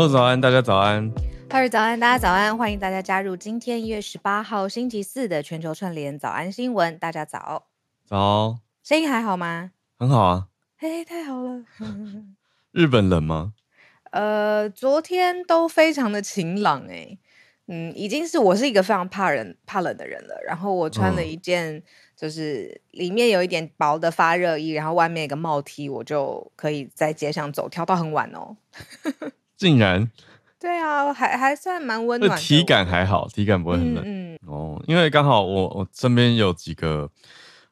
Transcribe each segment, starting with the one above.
洛早安，大家早安。早安，大家早安，欢迎大家加入今天一月十八号星期四的全球串联早安新闻。大家早，早，声音还好吗？很好啊。嘿，太好了。日本冷吗？呃，昨天都非常的晴朗诶。嗯，已经是我是一个非常怕人怕冷的人了。然后我穿了一件，就是里面有一点薄的发热衣，然后外面一个帽 T，我就可以在街上走，跳到很晚哦。竟然。对啊，还还算蛮温暖的。体感还好，体感不会很冷。嗯，嗯哦，因为刚好我我身边有几个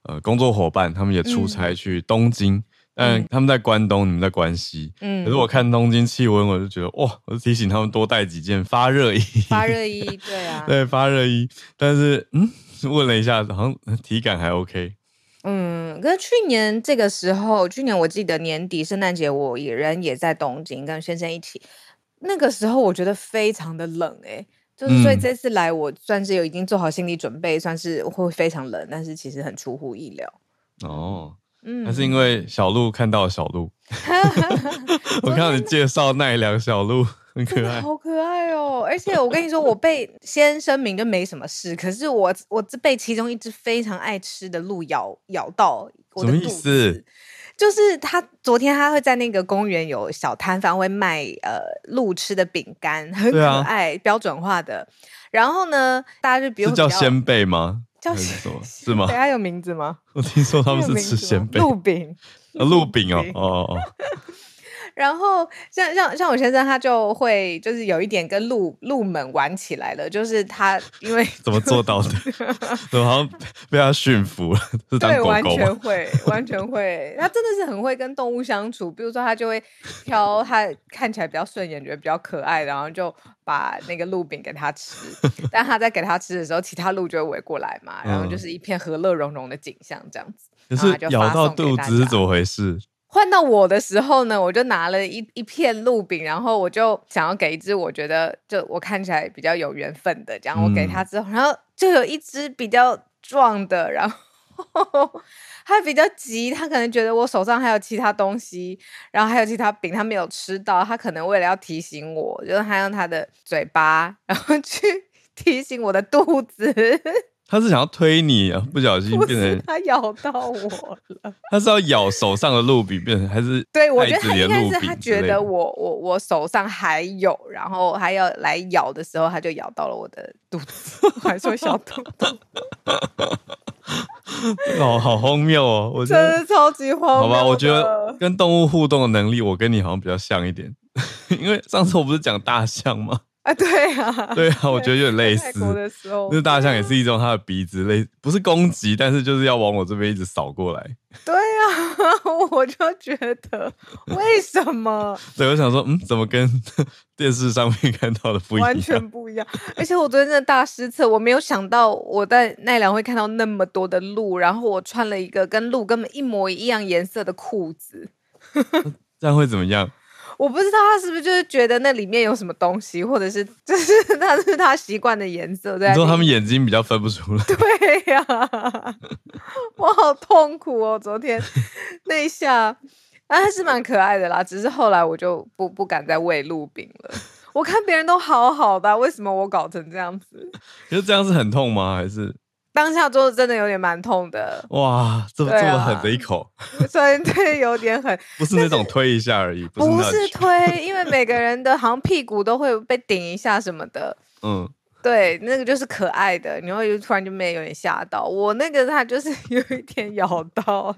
呃工作伙伴，他们也出差去东京，嗯、但他们在关东，你们在关西。嗯。可是我看东京气温，我就觉得哇，我就提醒他们多带几件发热衣。发热衣，对啊。对，发热衣。但是嗯，问了一下，好像体感还 OK。嗯，可是去年这个时候，去年我记得年底圣诞节，我也人也在东京，跟先生一起。那个时候我觉得非常的冷哎、欸，就是所以这次来我算是有已经做好心理准备，嗯、算是会非常冷，但是其实很出乎意料。哦，嗯，那是因为小鹿看到小鹿，我看到你介绍奈良小鹿很可爱，好可爱哦！而且我跟你说，我被先声明就没什么事，可是我我被其中一只非常爱吃的鹿咬咬到我的肚子。什么意思？就是他昨天他会在那个公园有小摊贩会卖呃鹿吃的饼干，很可爱，啊、标准化的。然后呢，大家就比如叫鲜贝吗？叫什么？是吗？它有名字吗？我听说他们是吃鲜贝鹿饼，鹿饼哦哦哦。然后像像像我先生他就会就是有一点跟鹿鹿们玩起来了，就是他 因为怎么做到的？怎么好像被他驯服了？是当狗狗？对，完全会，完全会。他真的是很会跟动物相处。比如说，他就会挑他看起来比较顺眼、觉得比较可爱，然后就把那个鹿饼给他吃。但他在给他吃的时候，其他鹿就会围过来嘛，然后就是一片和乐融融的景象，这样子。可是咬到肚子是怎么回事？换到我的时候呢，我就拿了一一片鹿饼，然后我就想要给一只我觉得就我看起来比较有缘分的，这样我给他之后，嗯、然后就有一只比较壮的，然后 他比较急，他可能觉得我手上还有其他东西，然后还有其他饼他没有吃到，他可能为了要提醒我，就是他用他的嘴巴，然后去 提醒我的肚子。他是想要推你啊，不小心变成他咬到我了。他是要咬手上的鹿饼，变成还是对，我觉得他应该是他觉得我我我手上还有，然后还要来咬的时候，他就咬到了我的肚子，还说小肚肚。哦，好荒谬哦！我真的超级荒谬。好吧，我觉得跟动物互动的能力，我跟你好像比较像一点，因为上次我不是讲大象吗？啊，对啊，对啊，我觉得有点类似。那大象也是一种它的鼻子类，不是攻击，但是就是要往我这边一直扫过来。对啊，我就觉得为什么？对，我想说，嗯，怎么跟电视上面看到的不一样？完全不一样。而且我昨天真的大失策，我没有想到我在奈良会看到那么多的鹿，然后我穿了一个跟鹿根本一模一样颜色的裤子。这样会怎么样？我不知道他是不是就是觉得那里面有什么东西，或者是就是 那是他习惯的颜色。对，你说他们眼睛比较分不出来。对呀、啊，我好痛苦哦！昨天那一下，啊，还是蛮可爱的啦。只是后来我就不不敢再喂鹿饼了。我看别人都好好的，为什么我搞成这样子？可是这样是很痛吗？还是？当下做的真的有点蛮痛的，哇，这么这么狠的一口，所以对，有点狠，不是那种推一下而已，不是，推，因为每个人的好像屁股都会被顶一下什么的，嗯，对，那个就是可爱的，你会突然就没有点吓到，我那个他就是有一点咬到，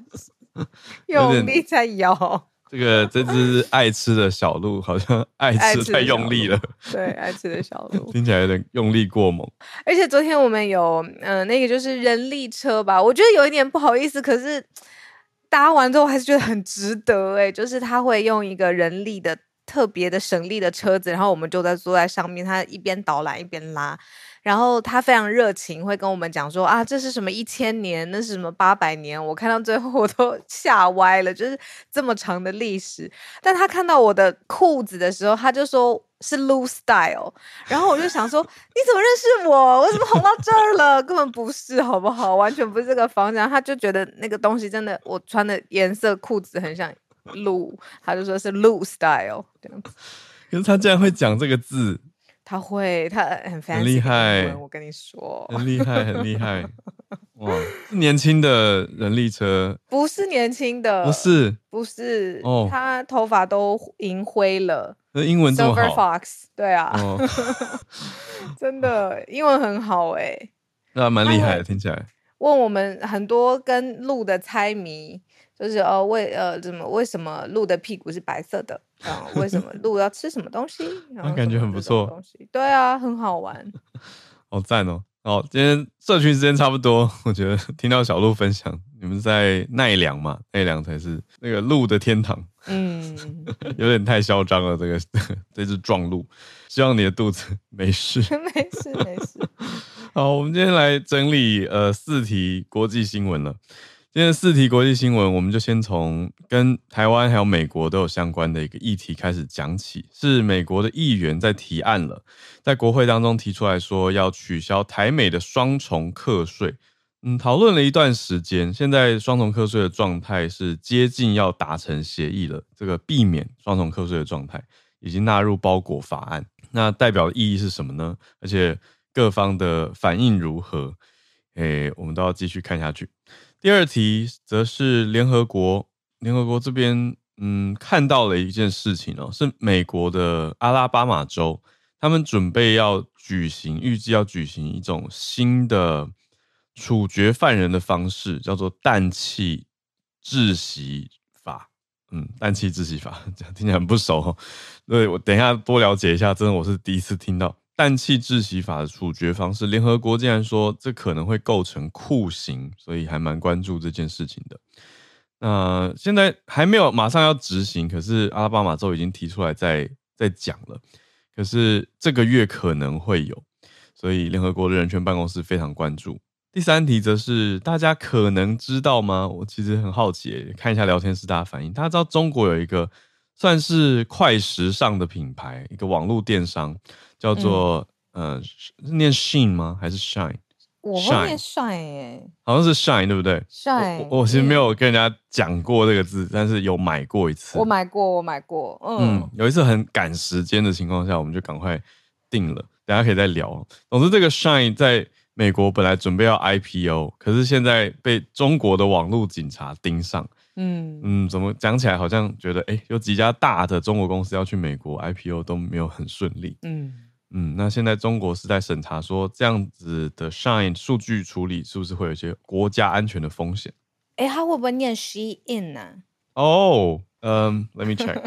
用力在咬。这个这只爱吃的小鹿好像 爱吃太用力了，对，爱吃的小鹿 听起来有点用力过猛。而且昨天我们有嗯、呃，那个就是人力车吧，我觉得有一点不好意思，可是搭完之后还是觉得很值得哎，就是他会用一个人力的特别的省力的车子，然后我们就在坐在上面，他一边导览一边拉。然后他非常热情，会跟我们讲说啊，这是什么一千年，那是什么八百年。我看到最后 我都吓歪了，就是这么长的历史。但他看到我的裤子的时候，他就说是 Loose Style。然后我就想说，你怎么认识我？我怎么红到这儿了？根本不是，好不好？完全不是这个方向。他就觉得那个东西真的，我穿的颜色裤子很像 lu，，他就说是 Loose Style 这样子。可是他竟然会讲这个字，他会，他很很厉害。我跟你说，很厉害，很厉害。哇，是年轻的人力车？不是年轻的，不是，不是。哦，他头发都银灰了。那英文这么好？Silver Fox，对啊，哦、真的英文很好哎、欸。那蛮厉害的，听起来。问我们很多跟鹿的猜谜。就是呃为呃怎么为什么鹿的屁股是白色的啊？为什么鹿要吃什么东西？然后感觉很不错。东西对啊，很好玩。好赞哦！好，今天社群时间差不多，我觉得听到小鹿分享，你们在奈良嘛？奈良才是那个鹿的天堂。嗯，有点太嚣张了，这个这只壮鹿。希望你的肚子没事，没事没事。好，我们今天来整理呃四题国际新闻了。今天四题国际新闻，我们就先从跟台湾还有美国都有相关的一个议题开始讲起。是美国的议员在提案了，在国会当中提出来说要取消台美的双重课税。嗯，讨论了一段时间，现在双重课税的状态是接近要达成协议了。这个避免双重课税的状态已经纳入包裹法案。那代表的意义是什么呢？而且各方的反应如何？诶，我们都要继续看下去。第二题则是联合国，联合国这边嗯看到了一件事情哦，是美国的阿拉巴马州，他们准备要举行，预计要举行一种新的处决犯人的方式，叫做氮气窒息法。嗯，氮气窒息法，这样听起来很不熟哦。对，我等一下多了解一下，真的我是第一次听到。氮气窒息法的处决方式，联合国竟然说这可能会构成酷刑，所以还蛮关注这件事情的。那现在还没有马上要执行，可是阿拉巴马州已经提出来在在讲了。可是这个月可能会有，所以联合国的人权办公室非常关注。第三题则是大家可能知道吗？我其实很好奇，看一下聊天室大家反应。大家知道中国有一个算是快时尚的品牌，一个网络电商。叫做、嗯、呃，是念 Shine 吗？还是 Shine？我会念 Shine 耶，好像是 Shine 对不对？Shine。我，我其实没有跟人家讲过这个字，但是有买过一次。我买过，我买过。嗯，嗯有一次很赶时间的情况下，我们就赶快定了。大家可以再聊。总之，这个 Shine 在美国本来准备要 IPO，可是现在被中国的网络警察盯上。嗯嗯，怎么讲起来好像觉得，哎、欸，有几家大的中国公司要去美国 IPO 都没有很顺利。嗯。嗯，那现在中国是在审查，说这样子的 Shine 数据处理是不是会有一些国家安全的风险？哎、欸，他会不会念 Shein 呢？哦，嗯，Let me check。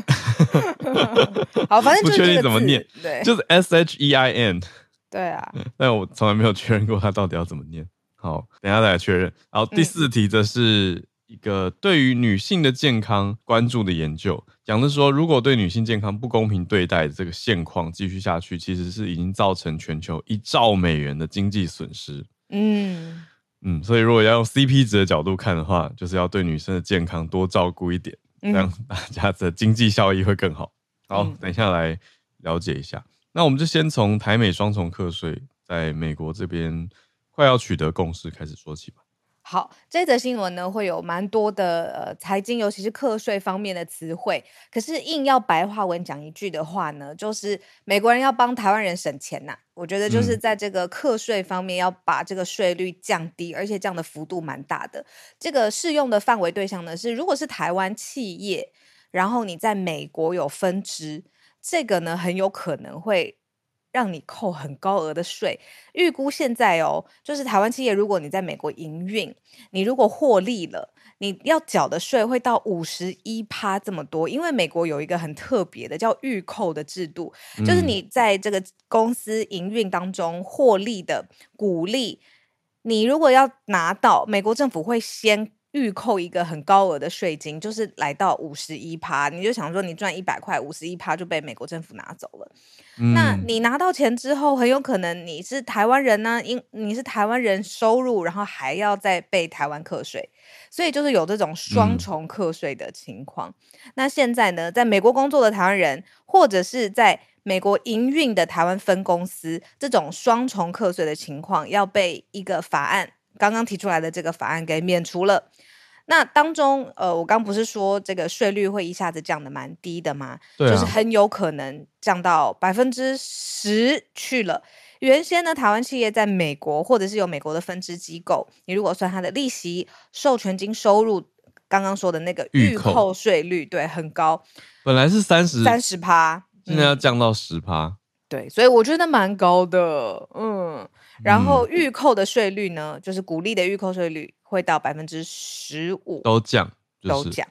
好，反正就不确定怎么念，对，就是 S H E I N。对啊，但我从来没有确认过他到底要怎么念。好，等一下再来确认。然后第四题则是。嗯一个对于女性的健康关注的研究，讲的是说，如果对女性健康不公平对待的这个现况继续下去，其实是已经造成全球一兆美元的经济损失。嗯嗯，所以如果要用 CP 值的角度看的话，就是要对女生的健康多照顾一点，这样大家的经济效益会更好。好，等一下来了解一下。那我们就先从台美双重课税在美国这边快要取得共识开始说起吧。好，这则新闻呢会有蛮多的呃财经，尤其是课税方面的词汇。可是硬要白话文讲一句的话呢，就是美国人要帮台湾人省钱呐、啊。我觉得就是在这个课税方面要把这个税率降低，而且降的幅度蛮大的。这个适用的范围对象呢是，如果是台湾企业，然后你在美国有分支，这个呢很有可能会。让你扣很高额的税，预估现在哦，就是台湾企业，如果你在美国营运，你如果获利了，你要缴的税会到五十一趴这么多，因为美国有一个很特别的叫预扣的制度，嗯、就是你在这个公司营运当中获利的股利，你如果要拿到，美国政府会先。预扣一个很高额的税金，就是来到五十一趴，你就想说你赚一百块，五十一趴就被美国政府拿走了。嗯、那你拿到钱之后，很有可能你是台湾人呢、啊，因你是台湾人收入，然后还要再被台湾课税，所以就是有这种双重课税的情况。嗯、那现在呢，在美国工作的台湾人，或者是在美国营运的台湾分公司，这种双重课税的情况，要被一个法案。刚刚提出来的这个法案给免除了，那当中，呃，我刚不是说这个税率会一下子降的蛮低的吗？对啊，就是很有可能降到百分之十去了。原先呢，台湾企业在美国或者是有美国的分支机构，你如果算它的利息、授权金收入，刚刚说的那个预扣税率，对，很高，本来是三十三十趴，现在要降到十趴，嗯，对，所以我觉得蛮高的，嗯。然后预扣的税率呢，就是鼓励的预扣税率会到百分之十五，都降，就是、都降，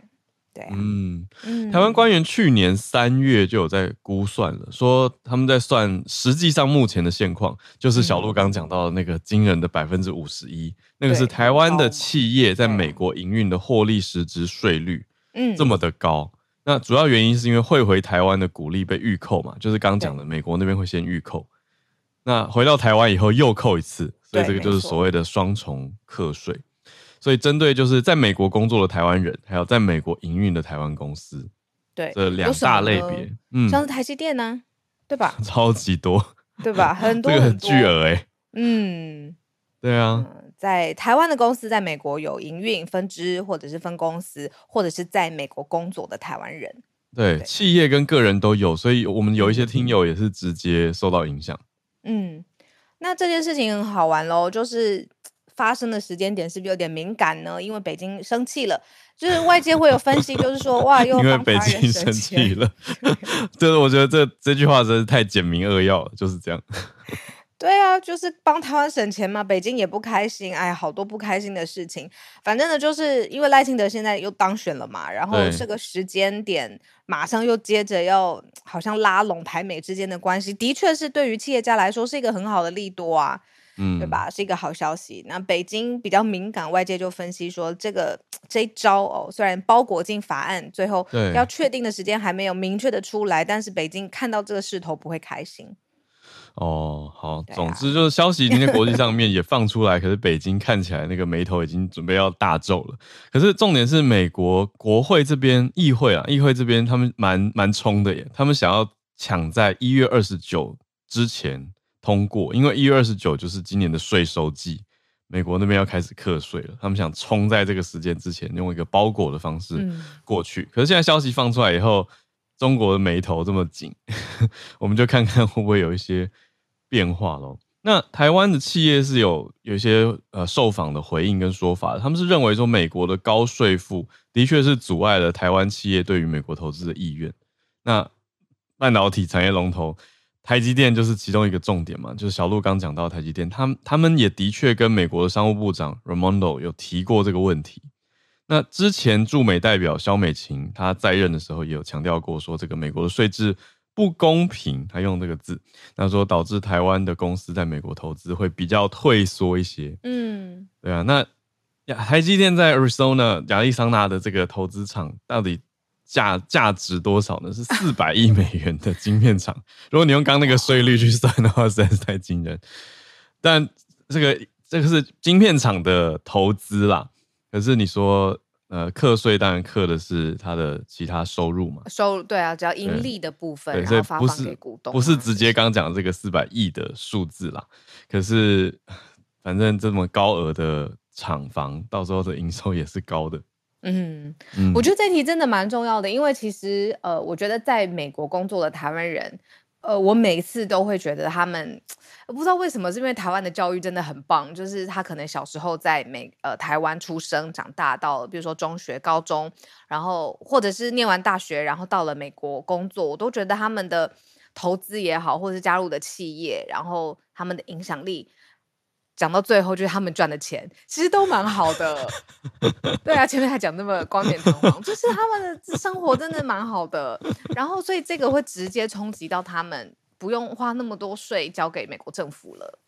对、啊，嗯，台湾官员去年三月就有在估算了，说他们在算，实际上目前的现况就是小鹿刚讲到的那个惊人的百分之五十一，那个是台湾的企业在美国营运的获利实质税率，嗯，这么的高，那主要原因是因为汇回台湾的股利被预扣嘛，就是刚讲的美国那边会先预扣。那回到台湾以后又扣一次，所以这个就是所谓的双重课税。所以针对就是在美国工作的台湾人，还有在美国营运的台湾公司，对这两大类别，嗯，像是台积电呢、啊，对吧？超级多，对吧？很 多，这个很巨额哎，嗯，对啊，嗯、在台湾的公司在美国有营运分支或者是分公司，或者是在美国工作的台湾人，对，对企业跟个人都有，所以我们有一些听友也是直接受到影响。嗯，那这件事情很好玩喽，就是发生的时间点是不是有点敏感呢？因为北京生气了，就是外界会有分析，就是说哇，又因为北京生气了，就是我觉得这这句话真是太简明扼要了，就是这样。对啊，就是帮台湾省钱嘛，北京也不开心，哎，好多不开心的事情。反正呢，就是因为赖清德现在又当选了嘛，然后这个时间点马上又接着要好像拉拢台美之间的关系，的确是对于企业家来说是一个很好的利多啊，嗯，对吧？是一个好消息。那北京比较敏感，外界就分析说，这个这一招哦，虽然包裹进法案，最后要确定的时间还没有明确的出来，但是北京看到这个势头不会开心。哦，好，啊、总之就是消息今天国际上面也放出来，可是北京看起来那个眉头已经准备要大皱了。可是重点是美国国会这边议会啊，议会这边他们蛮蛮冲的耶，他们想要抢在一月二十九之前通过，因为一月二十九就是今年的税收季，美国那边要开始课税了，他们想冲在这个时间之前，用一个包裹的方式过去。嗯、可是现在消息放出来以后。中国的眉头这么紧，我们就看看会不会有一些变化喽。那台湾的企业是有有一些呃受访的回应跟说法，他们是认为说美国的高税负的确是阻碍了台湾企业对于美国投资的意愿。那半导体产业龙头台积电就是其中一个重点嘛，就是小鹿刚讲到台积电，他们他们也的确跟美国的商务部长 Ramondo 有提过这个问题。那之前驻美代表肖美琴，她在任的时候也有强调过，说这个美国的税制不公平，她用这个字，那说导致台湾的公司在美国投资会比较退缩一些。嗯，对啊。那台积电在 Arizona 亚利桑那的这个投资厂到底价价值多少呢？是 四百亿美元的晶片厂。如果你用刚那个税率去算的话，实在是太惊人。但这个这个是晶片厂的投资啦。可是你说，呃，课税当然课的是他的其他收入嘛？收入对啊，只要盈利的部分，然后发放给股东，不是直接刚讲的这个四百亿的数字啦。可是，反正这么高额的厂房，到时候的营收也是高的。嗯，嗯，我觉得这题真的蛮重要的，因为其实，呃，我觉得在美国工作的台湾人。呃，我每次都会觉得他们，不知道为什么，是因为台湾的教育真的很棒，就是他可能小时候在美呃台湾出生长大，到比如说中学、高中，然后或者是念完大学，然后到了美国工作，我都觉得他们的投资也好，或者是加入的企业，然后他们的影响力。讲到最后，就是他们赚的钱其实都蛮好的，对啊，前面还讲那么冠冕堂皇，就是他们的 生活真的蛮好的。然后，所以这个会直接冲击到他们，不用花那么多税交给美国政府了。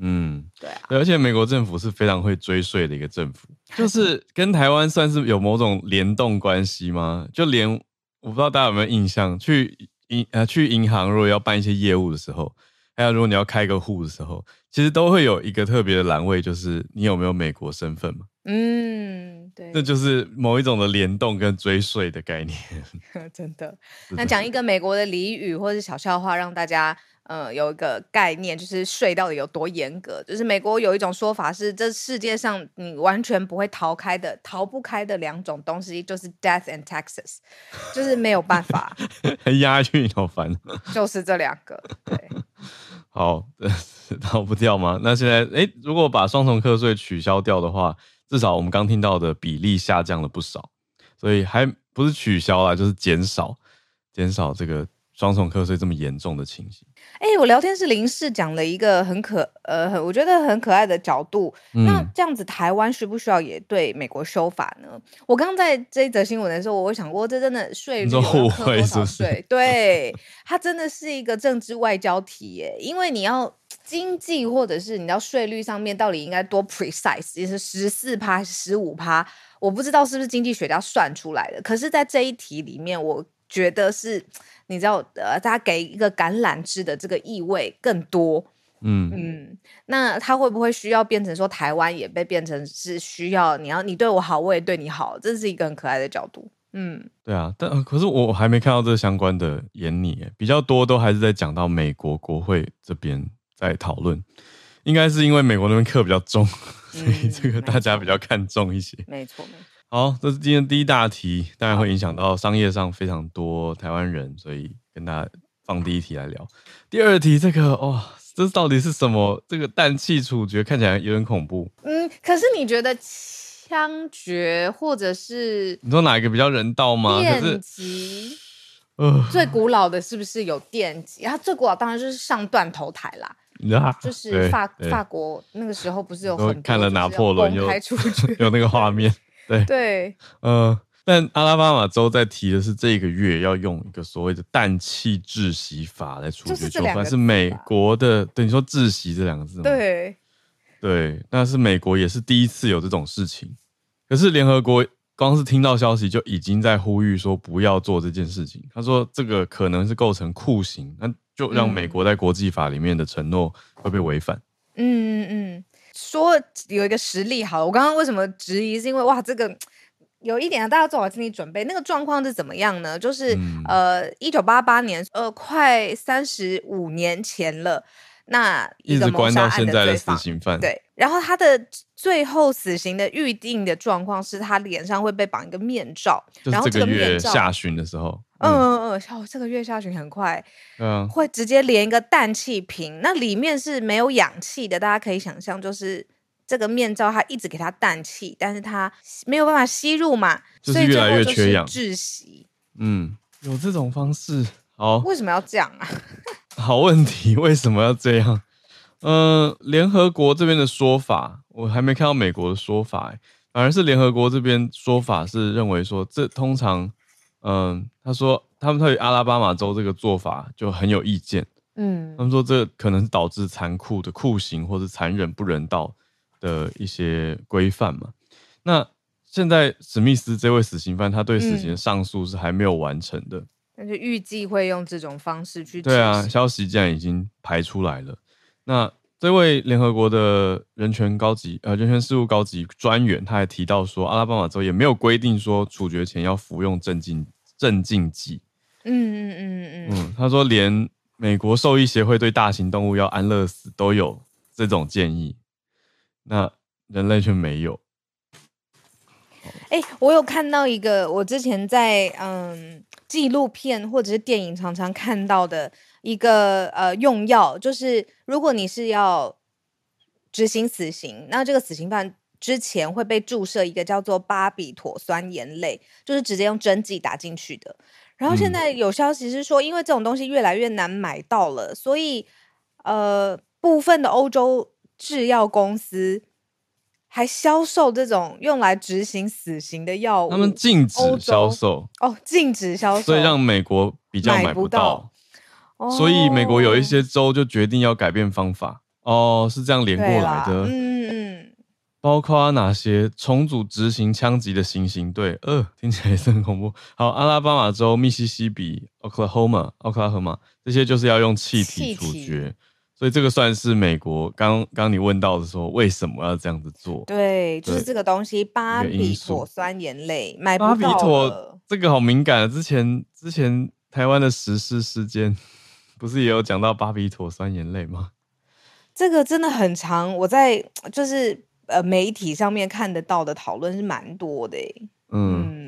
嗯，对啊，而且美国政府是非常会追税的一个政府，就是跟台湾算是有某种联动关系吗？就连我不知道大家有没有印象，去银呃去银行如果要办一些业务的时候。还有，如果你要开个户的时候，其实都会有一个特别的栏位，就是你有没有美国身份嘛？嗯，对，这就是某一种的联动跟追税的概念。真的，那讲一个美国的俚语或者小笑话，让大家呃，有一个概念，就是税到底有多严格。就是美国有一种说法是，这世界上你完全不会逃开的、逃不开的两种东西，就是 death and taxes，就是没有办法。很押韵好烦。就是这两个。对。好，逃不掉吗？那现在，哎，如果把双重课税取消掉的话，至少我们刚听到的比例下降了不少，所以还不是取消啦，就是减少，减少这个。双重课税这么严重的情形，哎、欸，我聊天是林氏讲了一个很可呃，很我觉得很可爱的角度。嗯、那这样子，台湾需不需要也对美国修法呢？我刚刚在这一则新闻的时候，我会想过，这真的税率互惠是不是？对，它真的是一个政治外交题耶，因为你要经济或者是你要税率上面到底应该多 precise，也是十四趴还是十五趴？我不知道是不是经济学家算出来的。可是，在这一题里面，我觉得是。你知道，呃，他给一个橄榄枝的这个意味更多，嗯嗯，那他会不会需要变成说台湾也被变成是需要你要你对我好，我也对你好，这是一个很可爱的角度，嗯，对啊，但可是我还没看到这相关的演拟，比较多都还是在讲到美国国会这边在讨论，应该是因为美国那边课比较重，所以这个大家比较看重一些，没错没错。好，这是今天第一大题，当然会影响到商业上非常多台湾人，所以跟大家放第一题来聊。第二题，这个哦，这到底是什么？这个氮气处决看起来有点恐怖。嗯，可是你觉得枪决或者是你说哪一个比较人道吗？电击，呃，最古老的是不是有电击？然后最古老当然就是上断头台啦，啊、就是法法国那个时候不是有很多看了拿破仑有 有那个画面。对对，呃，但阿拉巴马州在提的是这个月要用一个所谓的氮气窒息法来处决囚犯，是美国的。对，你说窒息这两个字吗？对，对，那是美国也是第一次有这种事情。可是联合国光是听到消息就已经在呼吁说不要做这件事情。他说这个可能是构成酷刑，那就让美国在国际法里面的承诺会被违反。嗯嗯嗯。说有一个实例好了，我刚刚为什么质疑？是因为哇，这个有一点啊，大家做好心理准备。那个状况是怎么样呢？就是、嗯、呃，一九八八年，呃，快三十五年前了。那一直关到现在的死刑犯，对，然后他的最后死刑的预定的状况是他脸上会被绑一个面罩，然后这个月下旬的时候，嗯嗯。嗯，哦，这个月下旬很快，嗯，会直接连一个氮气瓶，那里面是没有氧气的，大家可以想象，就是这个面罩它一直给它氮气，但是它没有办法吸入嘛，就是越来越缺氧，窒息，嗯，有这种方式，好，为什么要这样啊？好问题，为什么要这样？嗯、呃，联合国这边的说法，我还没看到美国的说法，哎，反而是联合国这边说法是认为说，这通常，嗯、呃，他说他们对于阿拉巴马州这个做法就很有意见，嗯，他们说这可能是导致残酷的酷刑或者残忍不人道的一些规范嘛。那现在史密斯这位死刑犯，他对死刑的上诉是还没有完成的。嗯那就预计会用这种方式去。对啊，消息既然已经排出来了。那这位联合国的人权高级呃人权事务高级专员，他还提到说，阿拉巴马州也没有规定说处决前要服用镇静镇静剂。嗯嗯嗯嗯嗯，他说连美国兽医协会对大型动物要安乐死都有这种建议，那人类却没有。哎、欸，我有看到一个，我之前在嗯。纪录片或者是电影常常看到的一个呃用药，就是如果你是要执行死刑，那这个死刑犯之前会被注射一个叫做巴比妥酸盐类，就是直接用针剂打进去的。然后现在有消息是说，因为这种东西越来越难买到了，所以呃部分的欧洲制药公司。还销售这种用来执行死刑的药物，他们禁止销售哦，禁止销售，所以让美国比较买不到，不到所以美国有一些州就决定要改变方法哦，是这样连过来的，嗯嗯，包括哪些重组执行枪击的行刑队，呃，听起来也是很恐怖。好，阿拉巴马州、密西西比、Oklahoma、奥克拉荷马这些就是要用气体处决。所以这个算是美国刚刚你问到的时候，为什么要这样子做？对，就是这个东西巴比妥酸盐类买不到。巴比妥这个好敏感啊！之前之前台湾的实施事件不是也有讲到巴比妥酸盐类吗？这个真的很长，我在就是呃媒体上面看得到的讨论是蛮多的。嗯。嗯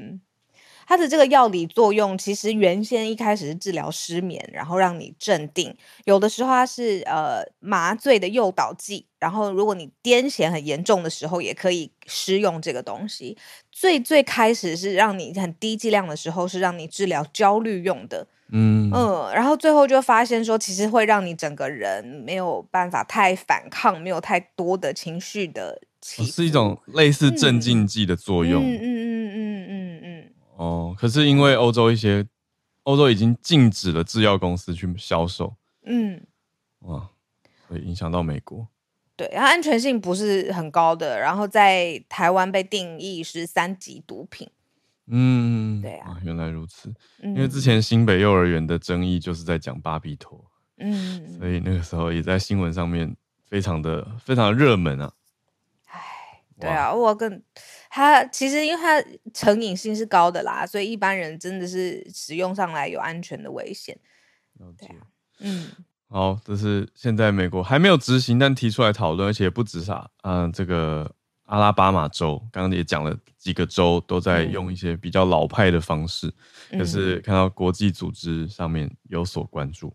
它的这个药理作用，其实原先一开始是治疗失眠，然后让你镇定。有的时候它是呃麻醉的诱导剂，然后如果你癫痫很严重的时候，也可以施用这个东西。最最开始是让你很低剂量的时候，是让你治疗焦虑用的。嗯嗯，然后最后就发现说，其实会让你整个人没有办法太反抗，没有太多的情绪的是一种类似镇静剂的作用。嗯嗯嗯。嗯哦，可是因为欧洲一些欧洲已经禁止了制药公司去销售，嗯，哇，会影响到美国。对，它安全性不是很高的，然后在台湾被定义是三级毒品。嗯，对啊，原来如此。因为之前新北幼儿园的争议就是在讲巴比妥，嗯，所以那个时候也在新闻上面非常的非常的热门啊。哎对啊，我跟它其实因为它成瘾性是高的啦，所以一般人真的是使用上来有安全的危险。对啊，嗯，好，这是现在美国还没有执行，但提出来讨论，而且不止啥，嗯，这个阿拉巴马州刚刚也讲了几个州都在用一些比较老派的方式，可、嗯、是看到国际组织上面有所关注。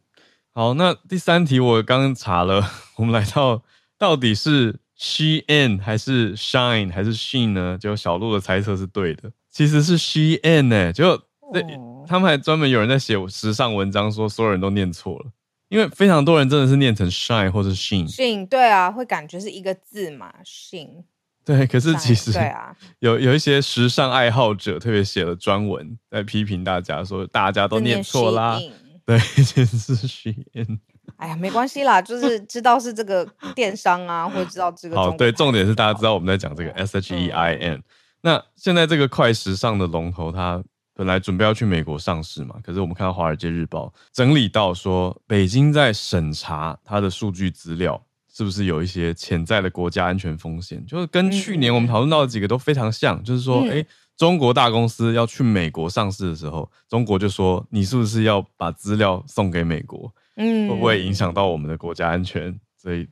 好，那第三题我刚刚查了，我们来到到底是。Shein 还是 Shine 还是 Shein 呢？就小鹿的猜测是对的，其实是 Shein 呢、欸。就对、哦，他们还专门有人在写时尚文章，说所有人都念错了，因为非常多人真的是念成 Shine 或者 Shein。Shein 对啊，会感觉是一个字嘛，Shein。对，可是其实对啊，有有一些时尚爱好者特别写了专文在批评大家，说大家都念错啦。对，其实是 Shein。哎呀，没关系啦，就是 知道是这个电商啊，或者知道这个。好，对，重点是大家知道我们在讲这个 S H E I N。那现在这个快时尚的龙头，它本来准备要去美国上市嘛，可是我们看到《华尔街日报》整理到说，北京在审查它的数据资料，是不是有一些潜在的国家安全风险？就是跟去年我们讨论到的几个都非常像，就是说，哎，中国大公司要去美国上市的时候，中国就说，你是不是要把资料送给美国？嗯，会不会影响到我们的国家安全？所以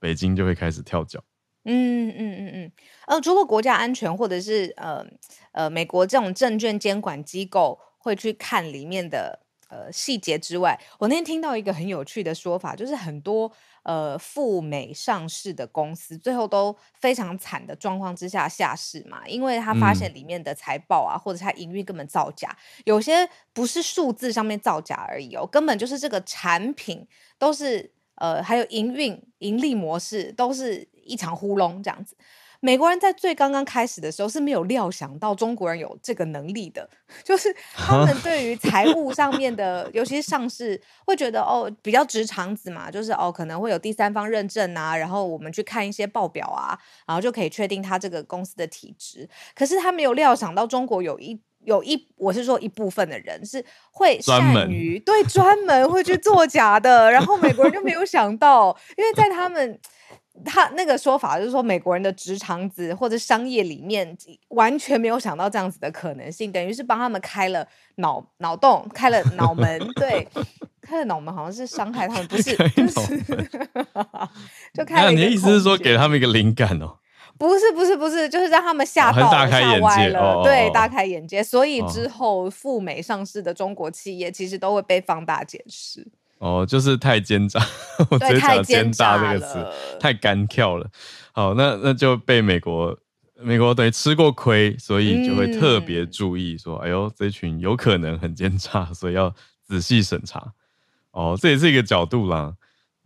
北京就会开始跳脚。嗯嗯嗯嗯，呃，除了国家安全，或者是呃呃美国这种证券监管机构会去看里面的呃细节之外，我那天听到一个很有趣的说法，就是很多。呃，赴美上市的公司最后都非常惨的状况之下下市嘛，因为他发现里面的财报啊，嗯、或者他营运根本造假，有些不是数字上面造假而已哦，根本就是这个产品都是呃，还有营运盈利模式都是一场糊弄这样子。美国人在最刚刚开始的时候是没有料想到中国人有这个能力的，就是他们 对于财务上面的，尤其是上市，会觉得哦比较直肠子嘛，就是哦可能会有第三方认证啊，然后我们去看一些报表啊，然后就可以确定他这个公司的体质。可是他没有料想到中国有一有一，我是说一部分的人是会善于对专门会去作假的，然后美国人就没有想到，因为在他们。他那个说法就是说，美国人的直肠子或者商业里面完全没有想到这样子的可能性，等于是帮他们开了脑脑洞，开了脑门，对，开了脑门好像是伤害他们，不是，就是就开了。你的意思是说给他们一个灵感哦？不是，不是，不是，就是让他们吓到了，大开眼界了，对，大开眼界。所以之后赴美上市的中国企业其实都会被放大检视。哦，就是太奸诈，我直接讲奸诈这个词，太干跳了。好，那那就被美国美国等于吃过亏，所以就会特别注意说，嗯、哎呦，这群有可能很奸诈，所以要仔细审查。哦，这也是一个角度啦。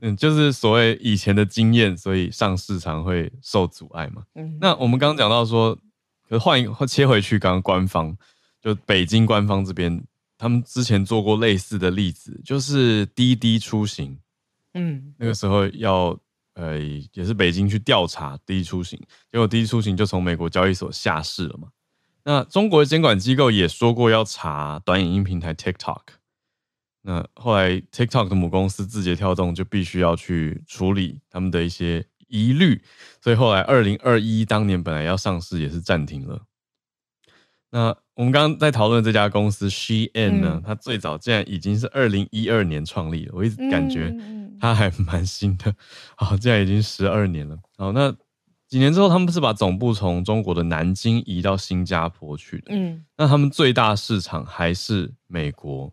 嗯，就是所谓以前的经验，所以上市场会受阻碍嘛。嗯，那我们刚刚讲到说，可换一个切回去，刚刚官方就北京官方这边。他们之前做过类似的例子，就是滴滴出行，嗯，那个时候要呃也是北京去调查滴滴出行，结果滴滴出行就从美国交易所下市了嘛。那中国的监管机构也说过要查短影音平台 TikTok，那后来 TikTok 的母公司字节跳动就必须要去处理他们的一些疑虑，所以后来二零二一当年本来要上市也是暂停了。那我们刚刚在讨论这家公司 SHEIN 呢，嗯、它最早竟然已经是二零一二年创立了，我一直感觉它还蛮新的，好，竟然已经十二年了。好，那几年之后，他们是把总部从中国的南京移到新加坡去的。嗯，那他们最大市场还是美国。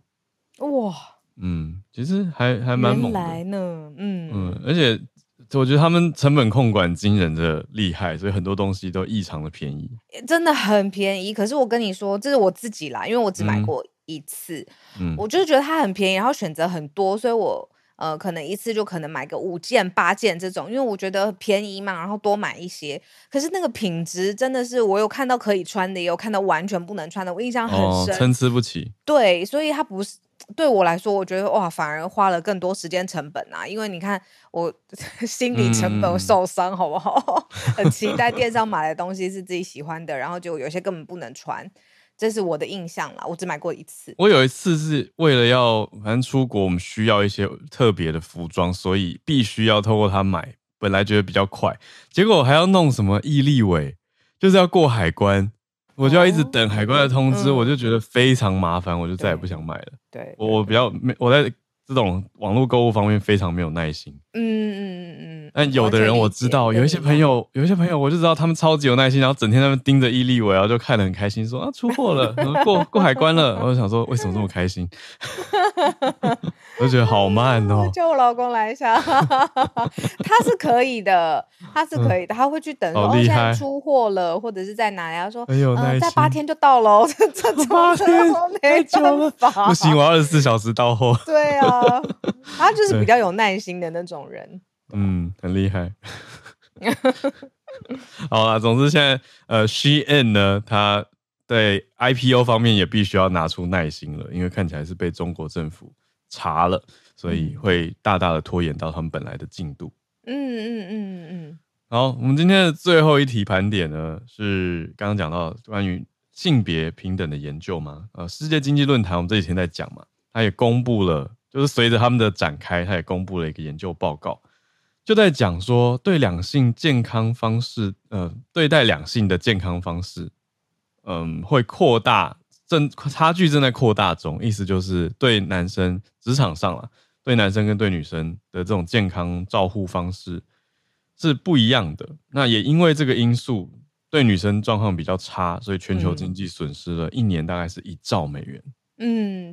哇，嗯，其实还还蛮猛的。嗯嗯，而且。我觉得他们成本控管惊人的厉害，所以很多东西都异常的便宜，真的很便宜。可是我跟你说，这是我自己啦，因为我只买过一次，嗯，我就是觉得它很便宜，然后选择很多，所以我呃可能一次就可能买个五件八件这种，因为我觉得便宜嘛，然后多买一些。可是那个品质真的是，我有看到可以穿的，也有看到完全不能穿的，我印象很深，参差不齐。对，所以它不是。对我来说，我觉得哇，反而花了更多时间成本啊！因为你看，我 心理成本受伤，好不好？嗯、很期待电商 买的东西是自己喜欢的，然后就有些根本不能穿，这是我的印象啦。我只买过一次。我有一次是为了要，反正出国我们需要一些特别的服装，所以必须要透过它买。本来觉得比较快，结果我还要弄什么毅力伟，就是要过海关。我就要一直等海关的通知，嗯、我就觉得非常麻烦，我就再也不想买了。对，我我比较没我在这种网络购物方面非常没有耐心。嗯嗯嗯嗯。但有的人我知道，有一些朋友，有一些朋友我就知道他们超级有耐心，然后整天他们盯着伊利伟，然后就看得很开心，说啊出货了，过过海关了。我就想说为什么这么开心？我就觉得好慢哦。叫我老公来一下，他是可以的，他是可以的，他会去等，说现在出货了，或者是在哪里，他说呃在八天就到喽，这这八天没办法，不行，我要二十四小时到货。对啊，他就是比较有耐心的那种人，嗯，很厉害。好啦，总之现在呃，SHEIN 呢，他对 IPO 方面也必须要拿出耐心了，因为看起来是被中国政府。查了，所以会大大的拖延到他们本来的进度。嗯嗯嗯嗯。好，我们今天的最后一题盘点呢，是刚刚讲到关于性别平等的研究嘛？呃，世界经济论坛我们这几天在讲嘛，他也公布了，就是随着他们的展开，他也公布了一个研究报告，就在讲说对两性健康方式，呃，对待两性的健康方式，嗯、呃，会扩大。正差距正在扩大中，意思就是对男生职场上啊，对男生跟对女生的这种健康照护方式是不一样的。那也因为这个因素，对女生状况比较差，所以全球经济损失了一年大概是一兆美元。嗯，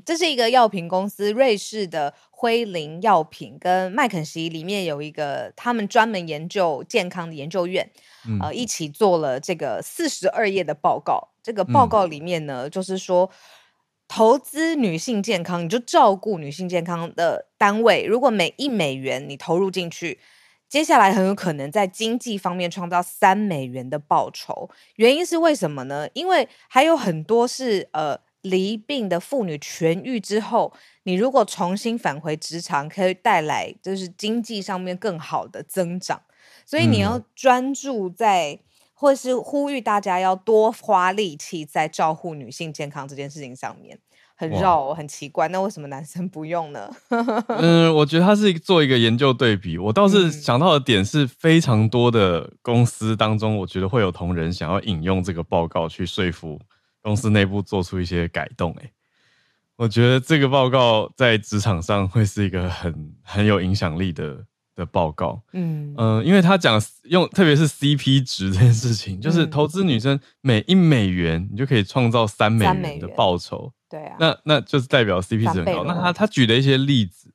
这是一个药品公司，瑞士的辉林药品跟麦肯锡里面有一个他们专门研究健康的研究院，嗯、呃，一起做了这个四十二页的报告。这个报告里面呢，嗯、就是说，投资女性健康，你就照顾女性健康的单位，如果每一美元你投入进去，接下来很有可能在经济方面创造三美元的报酬。原因是为什么呢？因为还有很多是呃罹病的妇女痊愈之后，你如果重新返回职场，可以带来就是经济上面更好的增长。所以你要专注在。或是呼吁大家要多花力气在照顾女性健康这件事情上面，很绕，很奇怪。那为什么男生不用呢？嗯，我觉得他是做一个研究对比。我倒是想到的点是非常多的公司当中，我觉得会有同仁想要引用这个报告去说服公司内部做出一些改动。哎，我觉得这个报告在职场上会是一个很很有影响力的。的报告，嗯嗯、呃，因为他讲用特别是 CP 值这件事情，就是投资女生每一美元，你就可以创造三美元的报酬，对啊，那那就是代表 CP 值很高。那他他举的一些例子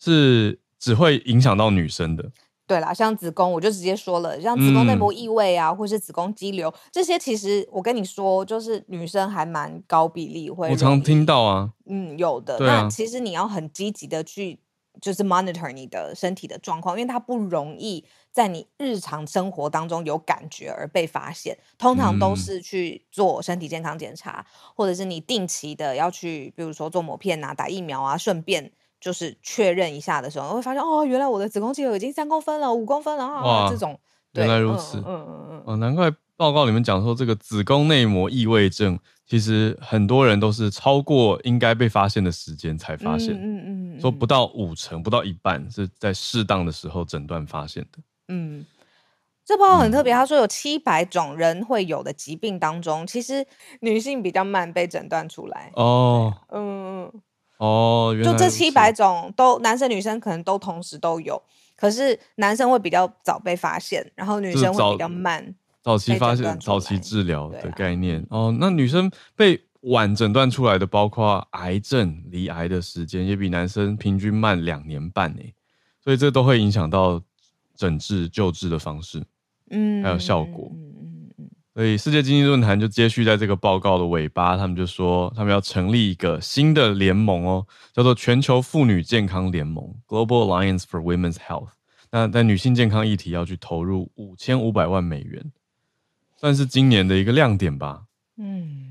是只会影响到女生的，对啦，像子宫，我就直接说了，像子宫内膜异位啊，嗯、或是子宫肌瘤这些，其实我跟你说，就是女生还蛮高比例会，我常听到啊，嗯，有的，啊、那其实你要很积极的去。就是 monitor 你的身体的状况，因为它不容易在你日常生活当中有感觉而被发现。通常都是去做身体健康检查，嗯、或者是你定期的要去，比如说做抹片啊、打疫苗啊，顺便就是确认一下的时候，会发现哦，原来我的子宫肌瘤已经三公分了、五公分了啊，哇这种。原来如此，嗯嗯嗯。难怪报告里面讲说这个子宫内膜异位症，其实很多人都是超过应该被发现的时间才发现，嗯嗯，嗯，嗯说不到五成，不到一半是在适当的时候诊断发现的，嗯，这报告很特别，他说有七百种人会有的疾病当中，其实女性比较慢被诊断出来。哦，嗯，哦，就这七百种都男生女生可能都同时都有，可是男生会比较早被发现，然后女生会比较慢。早期发现、早期治疗的概念。啊、哦，那女生被晚诊断出来的，包括癌症、离癌的时间，也比男生平均慢两年半诶。所以这都会影响到诊治救治的方式。嗯，还有效果。所以世界经济论坛就接续在这个报告的尾巴，他们就说他们要成立一个新的联盟哦，叫做全球妇女健康联盟 （Global Alliance for Women's Health）。那在女性健康议题要去投入五千五百万美元，算是今年的一个亮点吧。嗯，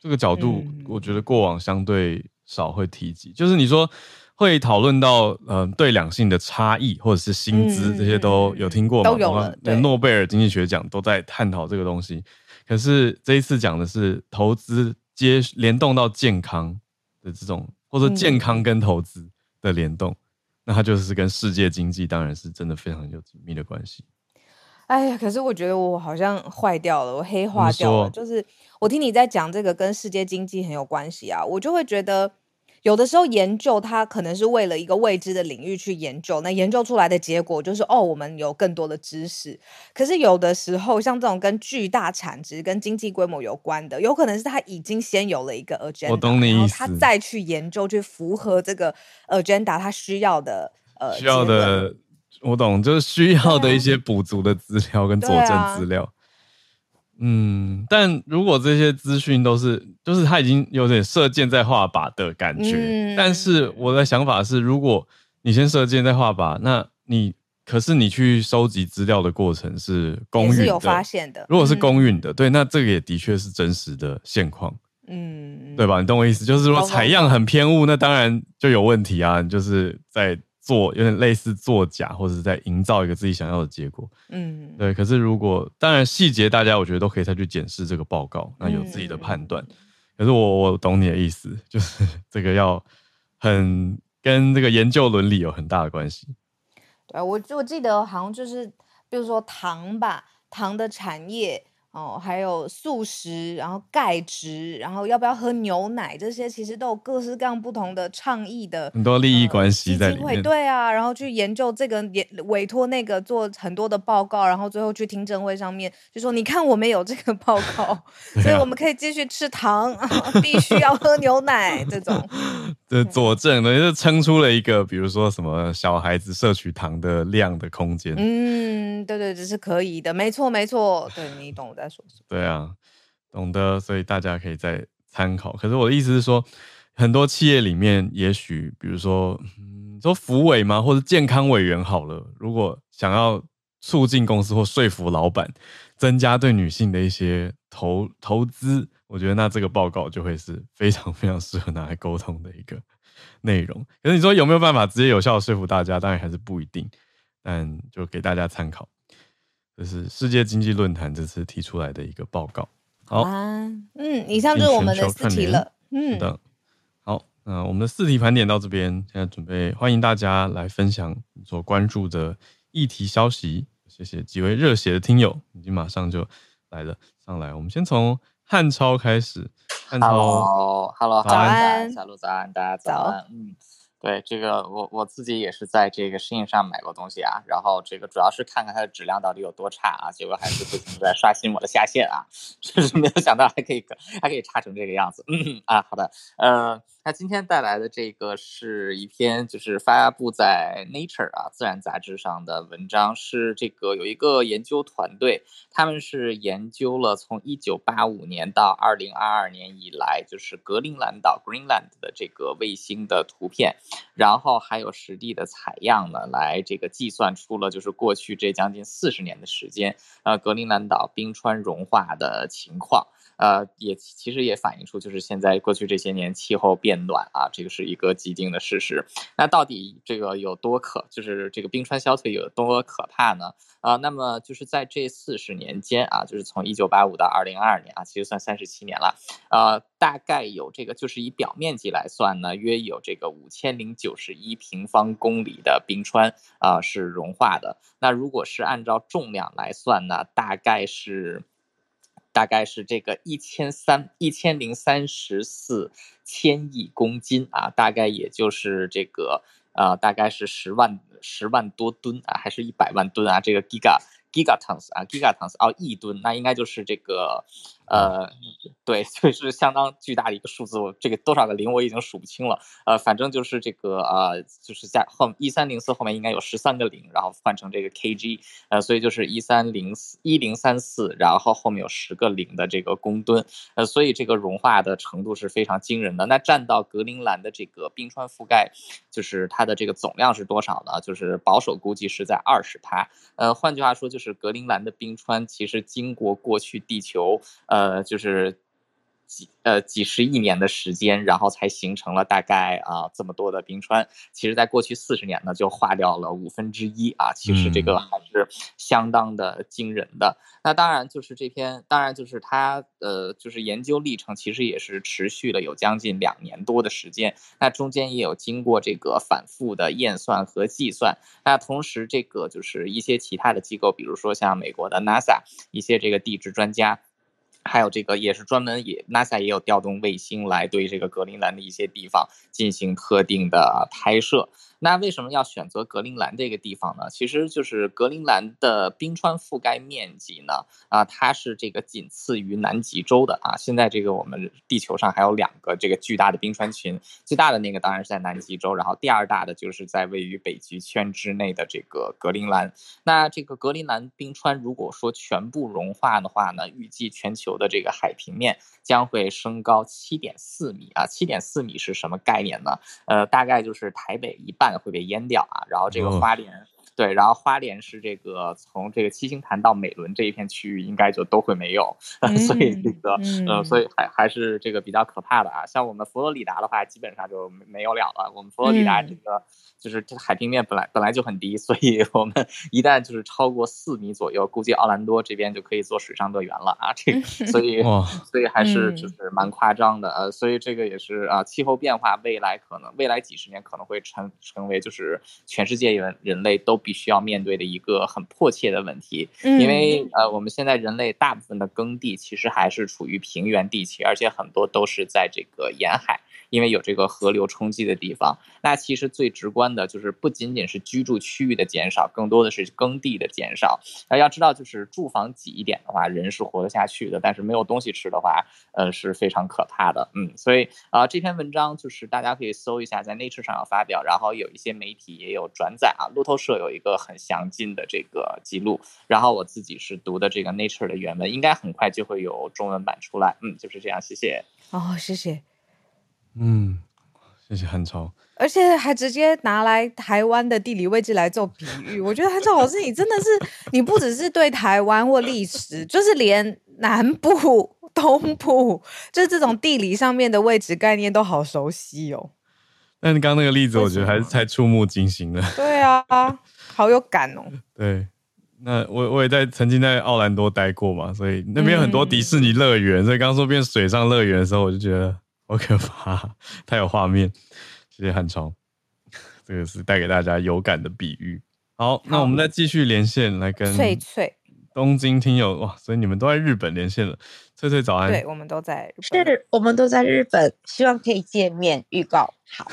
这个角度我觉得过往相对少会提及，就是你说。会讨论到，呃，对两性的差异或者是薪资、嗯、这些都有听过吗？都有了。连诺贝尔经济学奖都在探讨这个东西。可是这一次讲的是投资接联动到健康的这种，或者健康跟投资的联动，嗯、那它就是跟世界经济当然是真的非常有紧密的关系。哎呀，可是我觉得我好像坏掉了，我黑化掉了。就是我听你在讲这个跟世界经济很有关系啊，我就会觉得。有的时候研究它可能是为了一个未知的领域去研究，那研究出来的结果就是哦，我们有更多的知识。可是有的时候像这种跟巨大产值、跟经济规模有关的，有可能是他已经先有了一个 agenda，我懂你意思，然后他再去研究去符合这个 agenda 他需要的呃需要的，我懂，就是需要的一些补足的资料跟佐证资料。嗯，但如果这些资讯都是，就是他已经有点射箭在画靶的感觉。嗯，但是我的想法是，如果你先射箭再画靶，那你可是你去收集资料的过程是公允的，是有发现的。如果是公允的，嗯，对，那这个也的确是真实的现况。嗯，对吧？你懂我意思？就是说采样很偏误，那当然就有问题啊。就是在。做有点类似作假，或者是在营造一个自己想要的结果。嗯，对。可是如果当然细节，大家我觉得都可以再去检视这个报告，那有自己的判断。嗯。可是我我懂你的意思，就是 这个要很跟这个研究伦理有很大的关系。对，我我记得好像就是，比如说糖吧，糖的产业。哦，还有素食，然后钙质，然后要不要喝牛奶，这些其实都有各式各样不同的倡议的很多利益关系在里面。呃、对啊，然后去研究这个，也委托那个做很多的报告，然后最后去听证会上面就说：“你看，我们有这个报告，啊、所以我们可以继续吃糖，必须要喝牛奶。”这种的佐证呢，就撑出了一个，比如说什么小孩子摄取糖的量的空间。嗯，对对，这是可以的，没错没错，对你懂我在说什么。对啊，懂得，所以大家可以再参考。可是我的意思是说，很多企业里面，也许比如说，嗯，说服委吗，或者健康委员好了，如果想要促进公司或说服老板增加对女性的一些投投资，我觉得那这个报告就会是非常非常适合拿来沟通的一个内容。可是你说有没有办法直接有效的说服大家？当然还是不一定，但就给大家参考。这是世界经济论坛这次提出来的一个报告。好，啊、嗯，以上就是我们的四题了。嗯，的。好，那我们的四题盘点到这边，现在准备欢迎大家来分享你所关注的议题消息。谢谢几位热血的听友，已经马上就来了上来。我们先从汉超开始。汉超，Hello，Hello，早安，小鹿早安，大家早安。嗯。对这个，我我自己也是在这个 Shein 上买过东西啊，然后这个主要是看看它的质量到底有多差啊，结果还是不停在刷新我的下限啊，确 实没有想到还可以还可以差成这个样子，嗯啊，好的，呃。那今天带来的这个是一篇就是发布在 Nature 啊自然杂志上的文章，是这个有一个研究团队，他们是研究了从一九八五年到二零二二年以来，就是格陵兰岛 Greenland 的这个卫星的图片，然后还有实地的采样呢，来这个计算出了就是过去这将近四十年的时间，呃，格陵兰岛冰川融化的情况，呃，也其实也反映出就是现在过去这些年气候变。暖啊，这个是一个既定的事实。那到底这个有多可，就是这个冰川消退有多可怕呢？啊，那么就是在这四十年间啊，就是从一九八五到二零二二年啊，其实算三十七年了。呃，大概有这个，就是以表面积来算呢，约有这个五千零九十一平方公里的冰川啊是融化的。那如果是按照重量来算呢，大概是。大概是这个一千三一千零三十四千亿公斤啊，大概也就是这个呃，大概是十万十万多吨啊，还是一百万吨啊？这个 giga gigatons 啊，gigatons 哦，亿吨，那应该就是这个。呃，对，就是相当巨大的一个数字，我这个多少个零我已经数不清了。呃，反正就是这个呃，就是在后一三零四后面应该有十三个零，然后换成这个 kg，呃，所以就是一三零四一零三四，然后后面有十个零的这个公吨，呃，所以这个融化的程度是非常惊人的。那占到格陵兰的这个冰川覆盖，就是它的这个总量是多少呢？就是保守估计是在二十趴。呃，换句话说，就是格陵兰的冰川其实经过过去地球，呃，就是几呃几十亿年的时间，然后才形成了大概啊、呃、这么多的冰川。其实，在过去四十年呢，就化掉了五分之一啊。其实这个还是相当的惊人的。嗯、那当然，就是这篇，当然就是它呃，就是研究历程，其实也是持续了有将近两年多的时间。那中间也有经过这个反复的验算和计算。那同时，这个就是一些其他的机构，比如说像美国的 NASA，一些这个地质专家。还有这个也是专门也 NASA 也有调动卫星来对这个格陵兰的一些地方进行特定的拍摄。那为什么要选择格陵兰这个地方呢？其实就是格陵兰的冰川覆盖面积呢，啊，它是这个仅次于南极洲的啊。现在这个我们地球上还有两个这个巨大的冰川群，最大的那个当然是在南极洲，然后第二大的就是在位于北极圈之内的这个格陵兰。那这个格陵兰冰川如果说全部融化的话呢，预计全球的这个海平面将会升高七点四米啊。七点四米是什么概念呢？呃，大概就是台北一半。会被淹掉啊，然后这个花莲。Oh. 对，然后花莲是这个从这个七星潭到美仑这一片区域，应该就都会没有，嗯、所以这个，嗯、呃，所以还还是这个比较可怕的啊。像我们佛罗里达的话，基本上就没有了了。我们佛罗里达这个、嗯、就是这海平面本来本来就很低，所以我们 一旦就是超过四米左右，估计奥兰多这边就可以做水上乐园了啊。这个，所以所以还是就是蛮夸张的呃，所以这个也是啊，气候变化未来可能未来几十年可能会成成为就是全世界人人类都。必须要面对的一个很迫切的问题，因为呃，我们现在人类大部分的耕地其实还是处于平原地区，而且很多都是在这个沿海。因为有这个河流冲击的地方，那其实最直观的就是不仅仅是居住区域的减少，更多的是耕地的减少。那要知道，就是住房挤一点的话，人是活得下去的，但是没有东西吃的话，呃，是非常可怕的。嗯，所以啊、这篇文章就是大家可以搜一下，在 Nature 上要发表，然后有一些媒体也有转载啊。路透社有一个很详尽的这个记录，然后我自己是读的这个 Nature 的原文，应该很快就会有中文版出来。嗯，就是这样，谢谢。哦，谢谢。嗯，谢谢汉超，而且还直接拿来台湾的地理位置来做比喻，我觉得汉超老师你真的是，你不只是对台湾或历史，就是连南部、东部，就是这种地理上面的位置概念都好熟悉哦。但是刚刚那个例子，我觉得还是太触目惊心了。对啊，好有感哦。对，那我我也在曾经在奥兰多待过嘛，所以那边有很多迪士尼乐园，嗯、所以刚刚说变水上乐园的时候，我就觉得。好可怕，太有画面。谢谢汉超，这个是带给大家有感的比喻。好，那我们再继续连线来跟翠翠东京听友哇，所以你们都在日本连线了。翠翠早安，对，我们都在日本，是，我们都在日本，希望可以见面。预告好，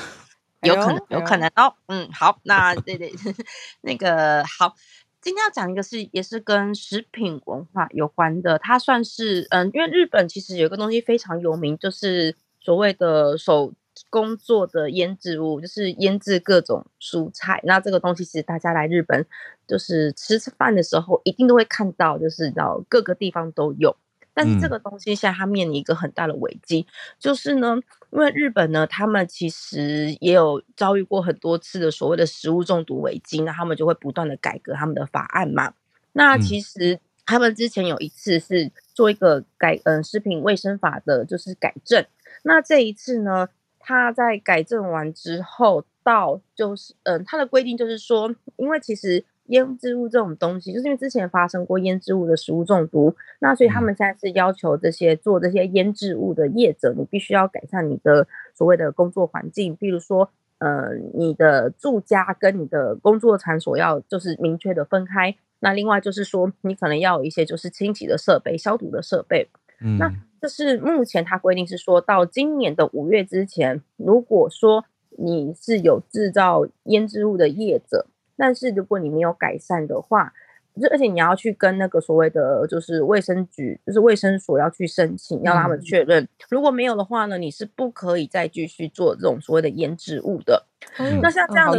有可能，哎、有可能哦。嗯，好，那对对，那个好。今天要讲一个是也是跟食品文化有关的，它算是嗯，因为日本其实有一个东西非常有名，就是。所谓的手工做的腌制物，就是腌制各种蔬菜。那这个东西其实大家来日本，就是吃吃饭的时候，一定都会看到，就是到各个地方都有。但是这个东西现在它面临一个很大的危机，嗯、就是呢，因为日本呢，他们其实也有遭遇过很多次的所谓的食物中毒危机，那他们就会不断的改革他们的法案嘛。那其实他们之前有一次是做一个改，嗯，食品卫生法的，就是改正。那这一次呢，他在改正完之后，到就是嗯，他的规定就是说，因为其实腌制物这种东西，就是因为之前发生过腌制物的食物中毒，那所以他们现在是要求这些做这些腌制物的业者，你必须要改善你的所谓的工作环境，比如说。呃，你的住家跟你的工作场所要就是明确的分开。那另外就是说，你可能要有一些就是清洗的设备、消毒的设备。嗯，那这是目前它规定是说到今年的五月之前，如果说你是有制造腌制物的业者，但是如果你没有改善的话。就而且你要去跟那个所谓的就是卫生局，就是卫生所要去申请，要他们确认。如果没有的话呢，你是不可以再继续做这种所谓的腌制物的。嗯、那像这样的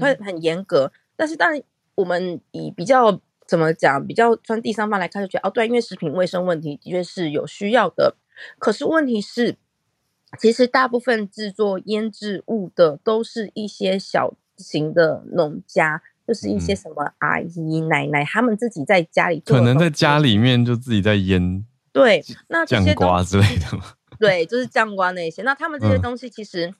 会很严格。但是，但我们以比较怎么讲，比较从第三方来看，就觉得哦，对，因为食品卫生问题的确是有需要的。可是问题是，其实大部分制作腌制物的都是一些小型的农家。就是一些什么阿姨、奶奶，他们自己在家里做，可能在家里面就自己在腌，对，那酱瓜之类的，对，就是酱瓜那些。那他们这些东西其实，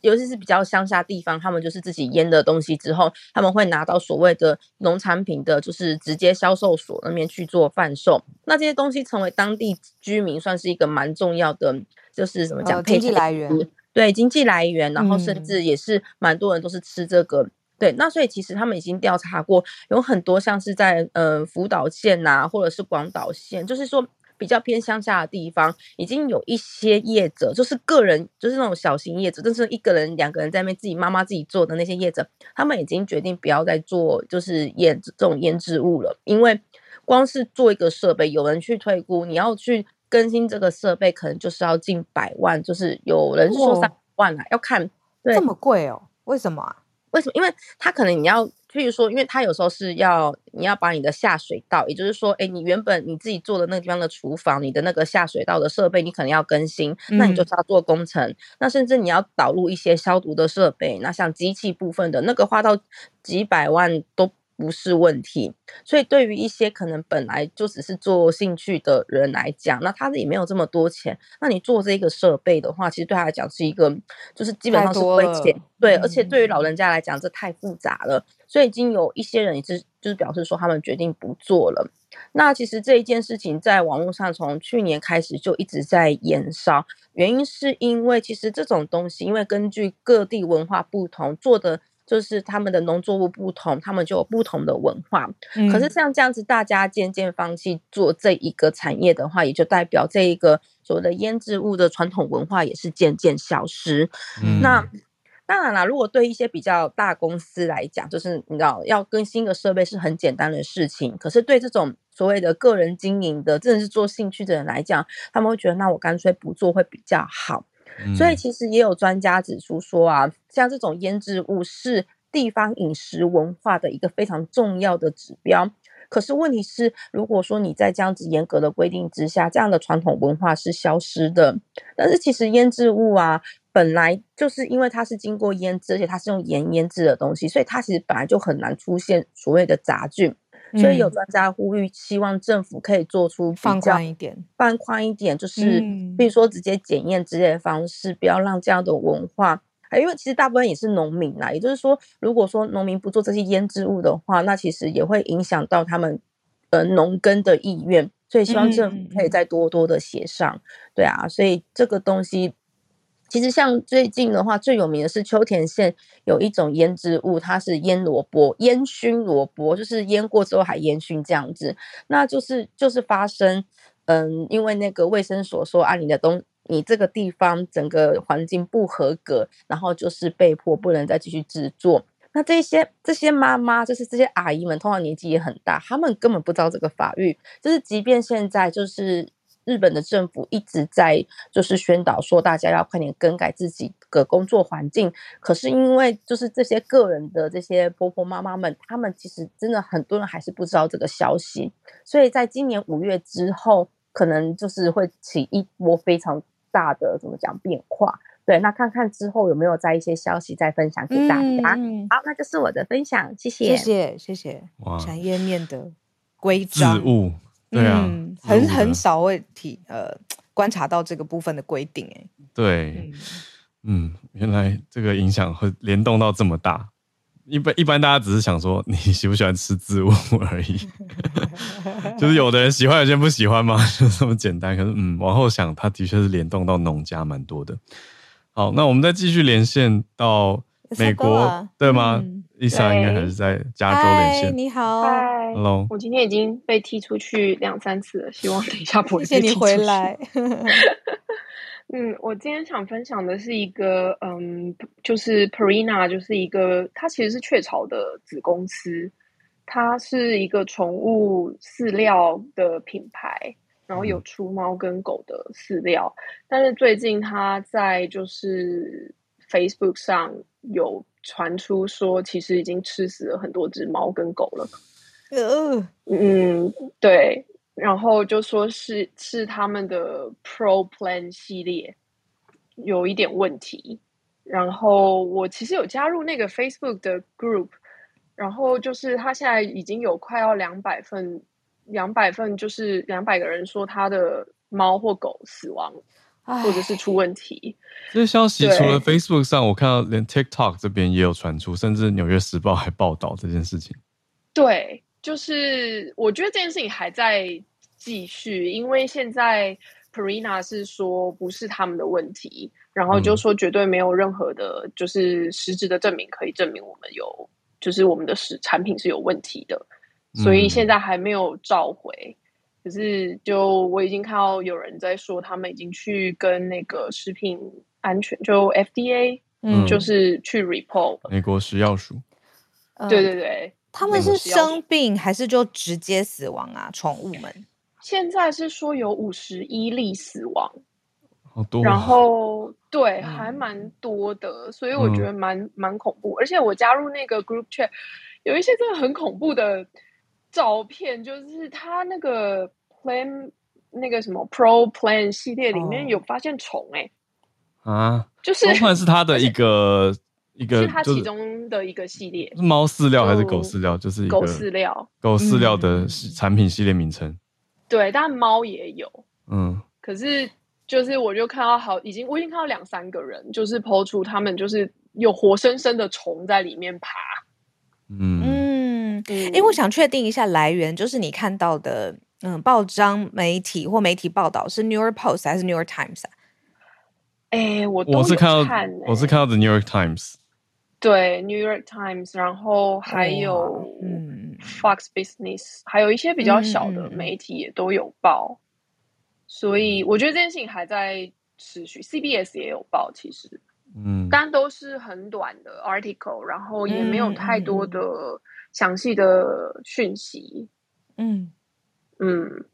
尤其是比较乡下地方，他们就是自己腌的东西之后，他们会拿到所谓的农产品的，就是直接销售所那边去做贩售。那这些东西成为当地居民算是一个蛮重要的，就是怎么讲，经济来源，对，经济来源，然后甚至也是蛮多人都是吃这个。对，那所以其实他们已经调查过，有很多像是在呃福岛县呐、啊，或者是广岛县，就是说比较偏乡下的地方，已经有一些业者，就是个人，就是那种小型业者，就是一个人、两个人在那边自己妈妈自己做的那些业者，他们已经决定不要再做就是腌这种腌制物了，因为光是做一个设备，有人去退估，你要去更新这个设备，可能就是要近百万，就是有人说三万啊，要看对这么贵哦？为什么啊？为什么？因为他可能你要，譬如说，因为它有时候是要你要把你的下水道，也就是说，哎，你原本你自己做的那个地方的厨房，你的那个下水道的设备，你可能要更新，那你就是要做工程，嗯、那甚至你要导入一些消毒的设备，那像机器部分的那个花到几百万都。不是问题，所以对于一些可能本来就只是做兴趣的人来讲，那他也没有这么多钱。那你做这个设备的话，其实对他来讲是一个，就是基本上是亏钱。对，而且对于老人家来讲，这太复杂了。所以已经有一些人也是，就是表示说他们决定不做了。那其实这一件事情在网络上从去年开始就一直在延烧，原因是因为其实这种东西，因为根据各地文化不同做的。就是他们的农作物不同，他们就有不同的文化。嗯、可是像这样子，大家渐渐放弃做这一个产业的话，也就代表这一个所谓的腌制物的传统文化也是渐渐消失。嗯、那当然啦，如果对一些比较大公司来讲，就是你知道要更新一个设备是很简单的事情。可是对这种所谓的个人经营的，真的是做兴趣的人来讲，他们会觉得那我干脆不做会比较好。所以其实也有专家指出说啊，像这种腌制物是地方饮食文化的一个非常重要的指标。可是问题是，如果说你在这样子严格的规定之下，这样的传统文化是消失的。但是其实腌制物啊，本来就是因为它是经过腌制，而且它是用盐腌制的东西，所以它其实本来就很难出现所谓的杂菌。所以有专家呼吁，希望政府可以做出放宽一点，放宽一点，就是比如说直接检验之类的方式，不要让这样的文化。因为其实大部分也是农民啦，也就是说，如果说农民不做这些腌制物的话，那其实也会影响到他们呃农耕的意愿。所以希望政府可以再多多的协商。对啊，所以这个东西。其实像最近的话，最有名的是秋田县有一种腌制物，它是腌萝卜、烟熏萝卜，就是腌过之后还烟熏这样子。那就是就是发生，嗯，因为那个卫生所说啊，你的东，你这个地方整个环境不合格，然后就是被迫不能再继续制作。那这些这些妈妈，就是这些阿姨们，通常年纪也很大，他们根本不知道这个法律，就是即便现在就是。日本的政府一直在就是宣导说，大家要快点更改自己的工作环境。可是因为就是这些个人的这些婆婆妈妈们，他们其实真的很多人还是不知道这个消息。所以在今年五月之后，可能就是会起一波非常大的怎么讲变化。对，那看看之后有没有在一些消息再分享给大家。嗯、好，那就是我的分享，谢谢，谢谢，谢谢。哇，产业面的规章。对啊，嗯、很很少会体呃观察到这个部分的规定哎。对，嗯，原来这个影响会联动到这么大。一般一般大家只是想说你喜不喜欢吃植物而已，就是有的人喜欢，有些人不喜欢嘛，就这么简单。可是嗯，往后想，它的确是联动到农家蛮多的。好，那我们再继续连线到美国，对吗？丽莎应该还是在加州连线。你好，Hello。我今天已经被踢出去两三次了，希望等一下不会被踢出去。谢谢你回来。嗯，我今天想分享的是一个，嗯，就是 Purina，就是一个，它其实是雀巢的子公司，它是一个宠物饲料的品牌，然后有出猫跟狗的饲料，但是最近它在就是 Facebook 上有传出说，其实已经吃死了很多只猫跟狗了。呃，嗯，对。然后就说是是他们的 Pro Plan 系列有一点问题，然后我其实有加入那个 Facebook 的 group，然后就是他现在已经有快要两百份，两百份就是两百个人说他的猫或狗死亡，或者是出问题。这消息除了 Facebook 上，我看到连 TikTok 这边也有传出，甚至纽约时报还报道这件事情。对。就是我觉得这件事情还在继续，因为现在 Perina 是说不是他们的问题，然后就说绝对没有任何的，就是实质的证明可以证明我们有，就是我们的食产品是有问题的，所以现在还没有召回。可是就我已经看到有人在说，他们已经去跟那个食品安全就 FDA，嗯，就是去 report 美国食药署，对对对。他们是生病还是就直接死亡啊？宠物们现在是说有五十一例死亡，好多。然后对，还蛮多的，所以我觉得蛮蛮恐怖。而且我加入那个 group chat，有一些真的很恐怖的照片，就是他那个 plan 那个什么 pro plan 系列里面有发现虫哎啊，就是算是他的一个。一个是它其中的一个系列，是猫饲料还是狗饲料？就是一个狗饲料，狗饲料的产品系列名称。对，但猫也有。嗯，可是就是我就看到好，已经我已经看到两三个人，就是 po 出他们就是有活生生的虫在里面爬。嗯嗯，因为我想确定一下来源，就是你看到的，嗯，报章媒体或媒体报道是 New York Post 还是 New York Times 啊？哎，我我是看到我是看到 The New York Times。对，New York Times，然后还有嗯。Fox Business，、嗯、还有一些比较小的媒体也都有报，嗯、所以我觉得这件事情还在持续。CBS 也有报，其实，嗯，但都是很短的 article，然后也没有太多的详细的讯息，嗯嗯，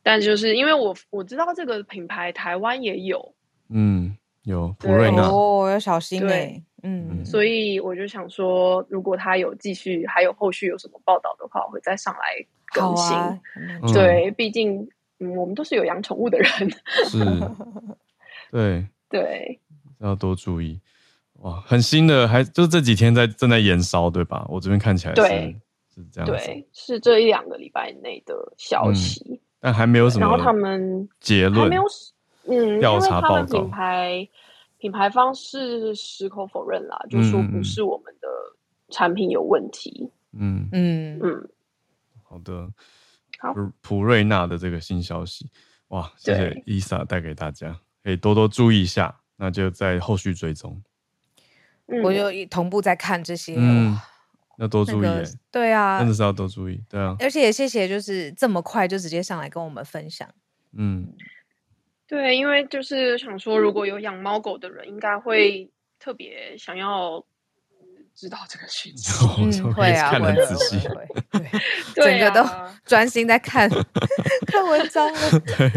但就是因为我我知道这个品牌台湾也有，嗯，有普瑞纳哦，要小心哎、欸。嗯，所以我就想说，如果他有继续，还有后续有什么报道的话，我会再上来更新。啊、对，嗯、毕竟嗯，我们都是有养宠物的人。是，对 对，要多注意。哇，很新的，还就是这几天在正在延烧，对吧？我这边看起来是对是这样，对，是这一两个礼拜内的消息，嗯、但还没有什么。然后他们结论还没有，嗯，调查报告。品牌。品牌方是矢口否认啦，就说不是我们的产品有问题。嗯嗯嗯，好的，好，普瑞纳的这个新消息，哇，谢谢伊莎带给大家，可以多多注意一下，那就在后续追踪。我就同步在看这些，嗯，要多注意，对啊，真的是要多注意，对啊，而且也谢谢，就是这么快就直接上来跟我们分享，嗯。对，因为就是想说，如果有养猫狗的人，应该会特别想要知道这个讯 息。嗯，会啊，看得仔细，对，整个都 专心在看看文章了。对，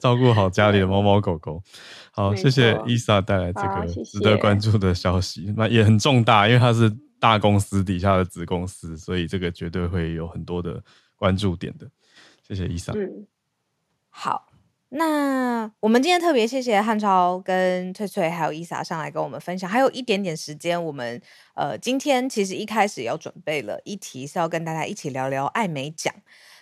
照顾好家里的猫猫狗狗。好，谢谢伊莎带来这个值得关注的消息，那也很重大，因为它是大公司底下的子公司，所以这个绝对会有很多的关注点的。谢谢伊莎。嗯，好。那我们今天特别谢谢汉超跟翠翠还有伊莎上来跟我们分享，还有一点点时间，我们呃今天其实一开始要准备了一题是要跟大家一起聊聊艾美奖。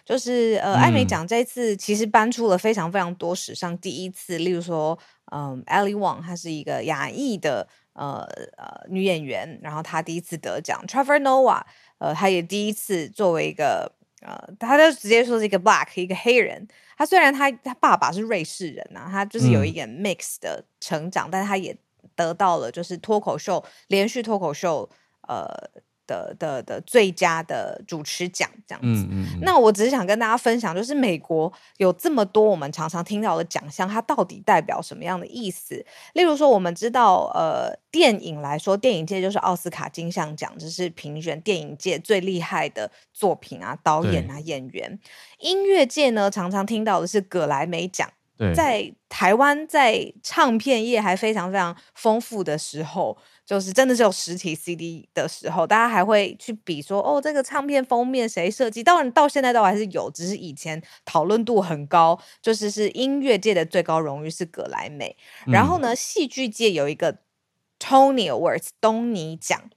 就是呃，艾美奖这一次其实搬出了非常非常多史上第一次，例如说，嗯，Ali Wong，她是一个亚裔的呃呃女演员，然后她第一次得奖，Trevor Noah，呃，他也第一次作为一个呃，他就直接说是一个 Black 一个黑人，他虽然他他爸爸是瑞士人呐、啊，他就是有一点 mix 的成长，嗯、但是他也得到了就是脱口秀连续脱口秀呃。的的的最佳的主持奖这样子，嗯嗯嗯，那我只是想跟大家分享，就是美国有这么多我们常常听到的奖项，它到底代表什么样的意思？例如说，我们知道，呃，电影来说，电影界就是奥斯卡金像奖，就是评选电影界最厉害的作品啊，导演啊，演员。音乐界呢，常常听到的是葛莱美奖。在台湾，在唱片业还非常非常丰富的时候。就是真的是有实体 CD 的时候，大家还会去比说，哦，这个唱片封面谁设计？当然到现在都还是有，只是以前讨论度很高。就是是音乐界的最高荣誉是格莱美，嗯、然后呢，戏剧界有一个 Tony Awards 东尼奖，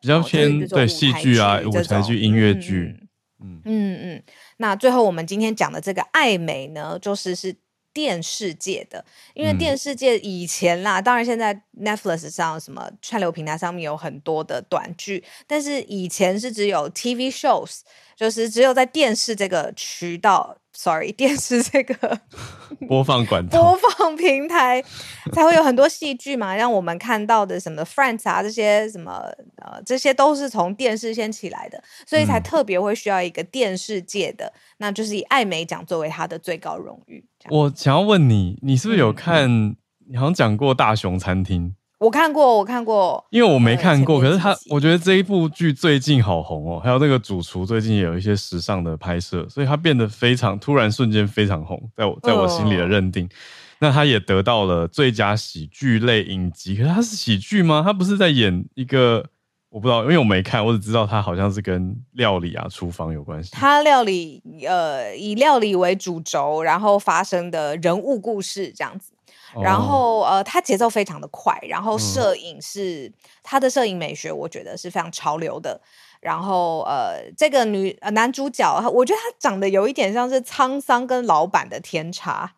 比较偏对戏剧啊，舞台剧、音乐剧。嗯嗯嗯。那最后我们今天讲的这个艾美呢，就是是。电视界的，因为电视界以前啦，嗯、当然现在 Netflix 上什么串流平台上面有很多的短剧，但是以前是只有 TV shows，就是只有在电视这个渠道。Sorry，电视这个 播放管道、播放平台才会有很多戏剧嘛，让我们看到的什么 Friends 啊，这些什么呃，这些都是从电视先起来的，所以才特别会需要一个电视界的，嗯、那就是以艾美奖作为他的最高荣誉。我想要问你，你是不是有看？嗯、你好像讲过《大熊餐厅》。我看过，我看过，因为我没看过。可是他，我觉得这一部剧最近好红哦。还有那个主厨最近也有一些时尚的拍摄，所以他变得非常突然，瞬间非常红，在我在我心里的认定。呃、那他也得到了最佳喜剧类影集。可是他是喜剧吗？他不是在演一个，我不知道，因为我没看，我只知道他好像是跟料理啊、厨房有关系。他料理，呃，以料理为主轴，然后发生的人物故事这样子。然后呃，他节奏非常的快，然后摄影是、嗯、他的摄影美学，我觉得是非常潮流的。然后呃，这个女呃男主角，我觉得他长得有一点像是沧桑跟老板的天差。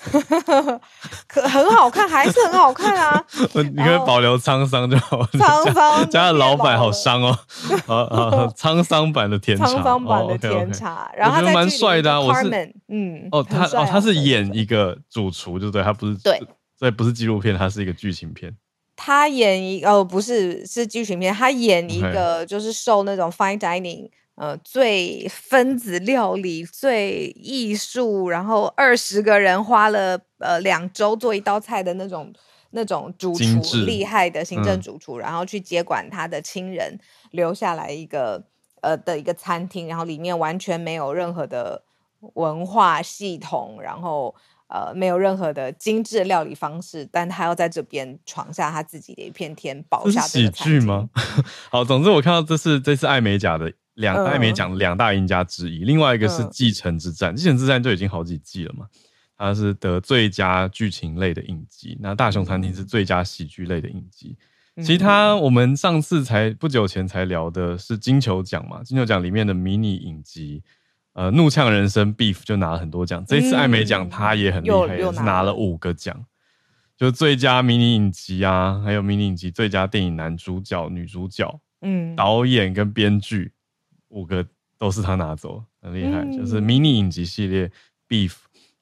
可很好看，还是很好看啊！你可以保留沧桑就好。沧桑加的老板好伤哦，啊 沧桑版的甜茶，沧桑版的天差。然后蛮帅的啊，我是嗯哦，他哦他是演一个主厨，对不对？他不是对，所以不是纪录片，他是一个剧情片。他演一哦不是是剧情片，他演一个就是受那种 fine dining。呃，最分子料理最艺术，然后二十个人花了呃两周做一道菜的那种那种主厨，厉害的行政主厨，嗯、然后去接管他的亲人留下来一个呃的一个餐厅，然后里面完全没有任何的文化系统，然后呃没有任何的精致料理方式，但他要在这边闯下他自己的一片天，保下这个餐厅。是喜剧吗？好，总之我看到这是这是艾美甲的。两艾美奖两大赢家之一，嗯、另外一个是《继承之战》，《继承之战》就已经好几季了嘛，它是得最佳剧情类的影集，那《大熊餐厅》是最佳喜剧类的影集。嗯、其他我们上次才不久前才聊的是金球奖嘛，金球奖里面的迷你影集，呃，《怒呛人生》Beef 就拿了很多奖，这次艾美奖他也很厉害，也是拿了五个奖，就最佳迷你影集啊，还有迷你影集最佳电影男主角、女主角，嗯，导演跟编剧。五个都是他拿走，很厉害。嗯、就是迷你影集系列，Beef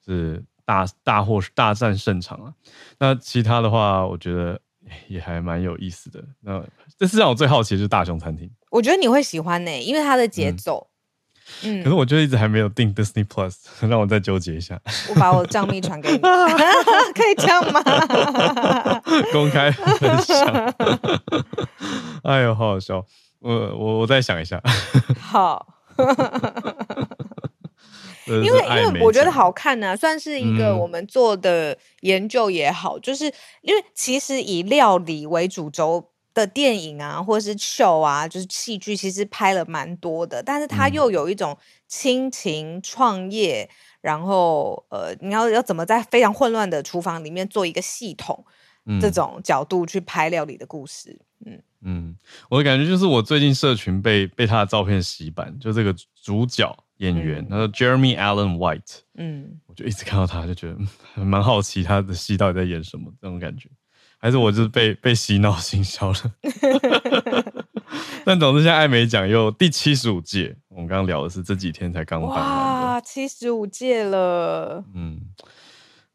是大大获大战胜场啊。那其他的话，我觉得也还蛮有意思的。那这次让我最好奇的就是大熊餐厅。我觉得你会喜欢呢、欸，因为它的节奏。嗯。嗯可是我就一直还没有订 Disney Plus，让我再纠结一下。我把我账密传给你，可以这样吗？公开分享。哎呦，好好笑。我我我再想一下。好，因为因为我觉得好看呢、啊，算是一个我们做的研究也好，嗯、就是因为其实以料理为主轴的电影啊，或者是秀啊，就是戏剧，其实拍了蛮多的，但是它又有一种亲情创业，嗯、然后呃，你要要怎么在非常混乱的厨房里面做一个系统，嗯、这种角度去拍料理的故事，嗯。嗯，我的感觉就是我最近社群被被他的照片洗版，就这个主角演员，他说 Jeremy Allen White，嗯，我就一直看到他，就觉得蛮好奇他的戏到底在演什么，这种感觉，还是我就是被被洗脑行销了。但总之，现在艾美奖又第七十五届，我们刚刚聊的是这几天才刚办完，哇，七十五届了，嗯，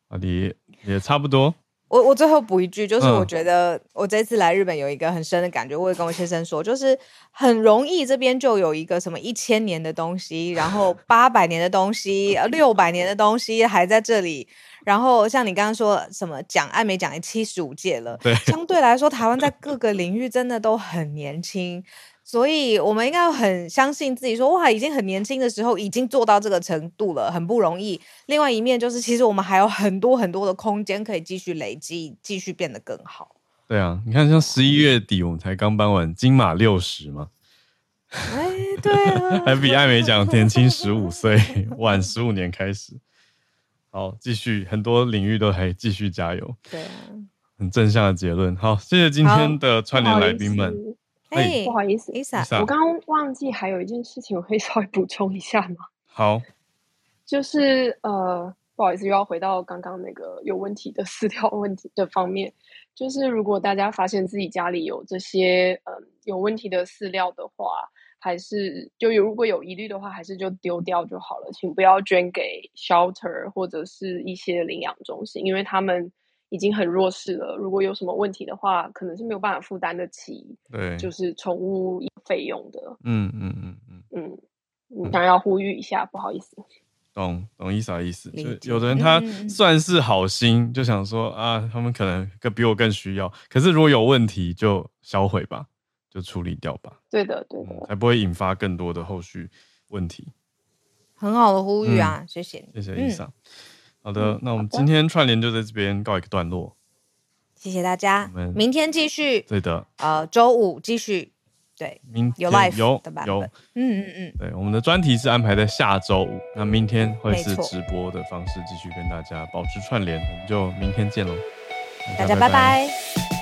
啊，也也差不多。我我最后补一句，就是我觉得我这次来日本有一个很深的感觉，我也跟我先生说，就是很容易这边就有一个什么一千年的东西，然后 八百年的东西，六百年的东西还在这里，然后像你刚刚说什么讲艾美奖也七十五届了，对，相对来说台湾在各个领域真的都很年轻。所以，我们应该很相信自己说，说哇，已经很年轻的时候已经做到这个程度了，很不容易。另外一面就是，其实我们还有很多很多的空间可以继续累积，继续变得更好。对啊，你看，像十一月底我们才刚颁完金马六十嘛，哎，对啊，还比艾美奖年轻十五岁，晚十五年开始。好，继续，很多领域都还继续加油。对啊，很正向的结论。好，谢谢今天的串联来宾们。哎，不好意思，Isa，我刚刚忘记还有一件事情，我可以稍微补充一下吗？好，就是呃，不好意思，又要回到刚刚那个有问题的饲料问题的方面。就是如果大家发现自己家里有这些嗯、呃、有问题的饲料的话，还是就有如果有疑虑的话，还是就丢掉就好了，请不要捐给 shelter 或者是一些领养中心，因为他们。已经很弱势了，如果有什么问题的话，可能是没有办法负担得起，对，就是宠物费用的。嗯嗯嗯嗯嗯，嗯，当然要呼吁一下，不好意思。懂懂意思啊意思，就有的人他算是好心，嗯、就想说啊，他们可能更比我更需要，可是如果有问题就销毁吧，就处理掉吧。对的对的，嗯、才不会引发更多的后续问题。很好的呼吁啊，嗯、谢谢谢谢伊莎。好的，那我们今天串联就在这边告一个段落。谢谢大家，我们明天继续。对的，呃，周五继续。对，明有 live 有有，嗯嗯嗯。对，我们的专题是安排在下周五，那明天会是直播的方式继续跟大家保持串联，我们就明天见喽。大家拜拜。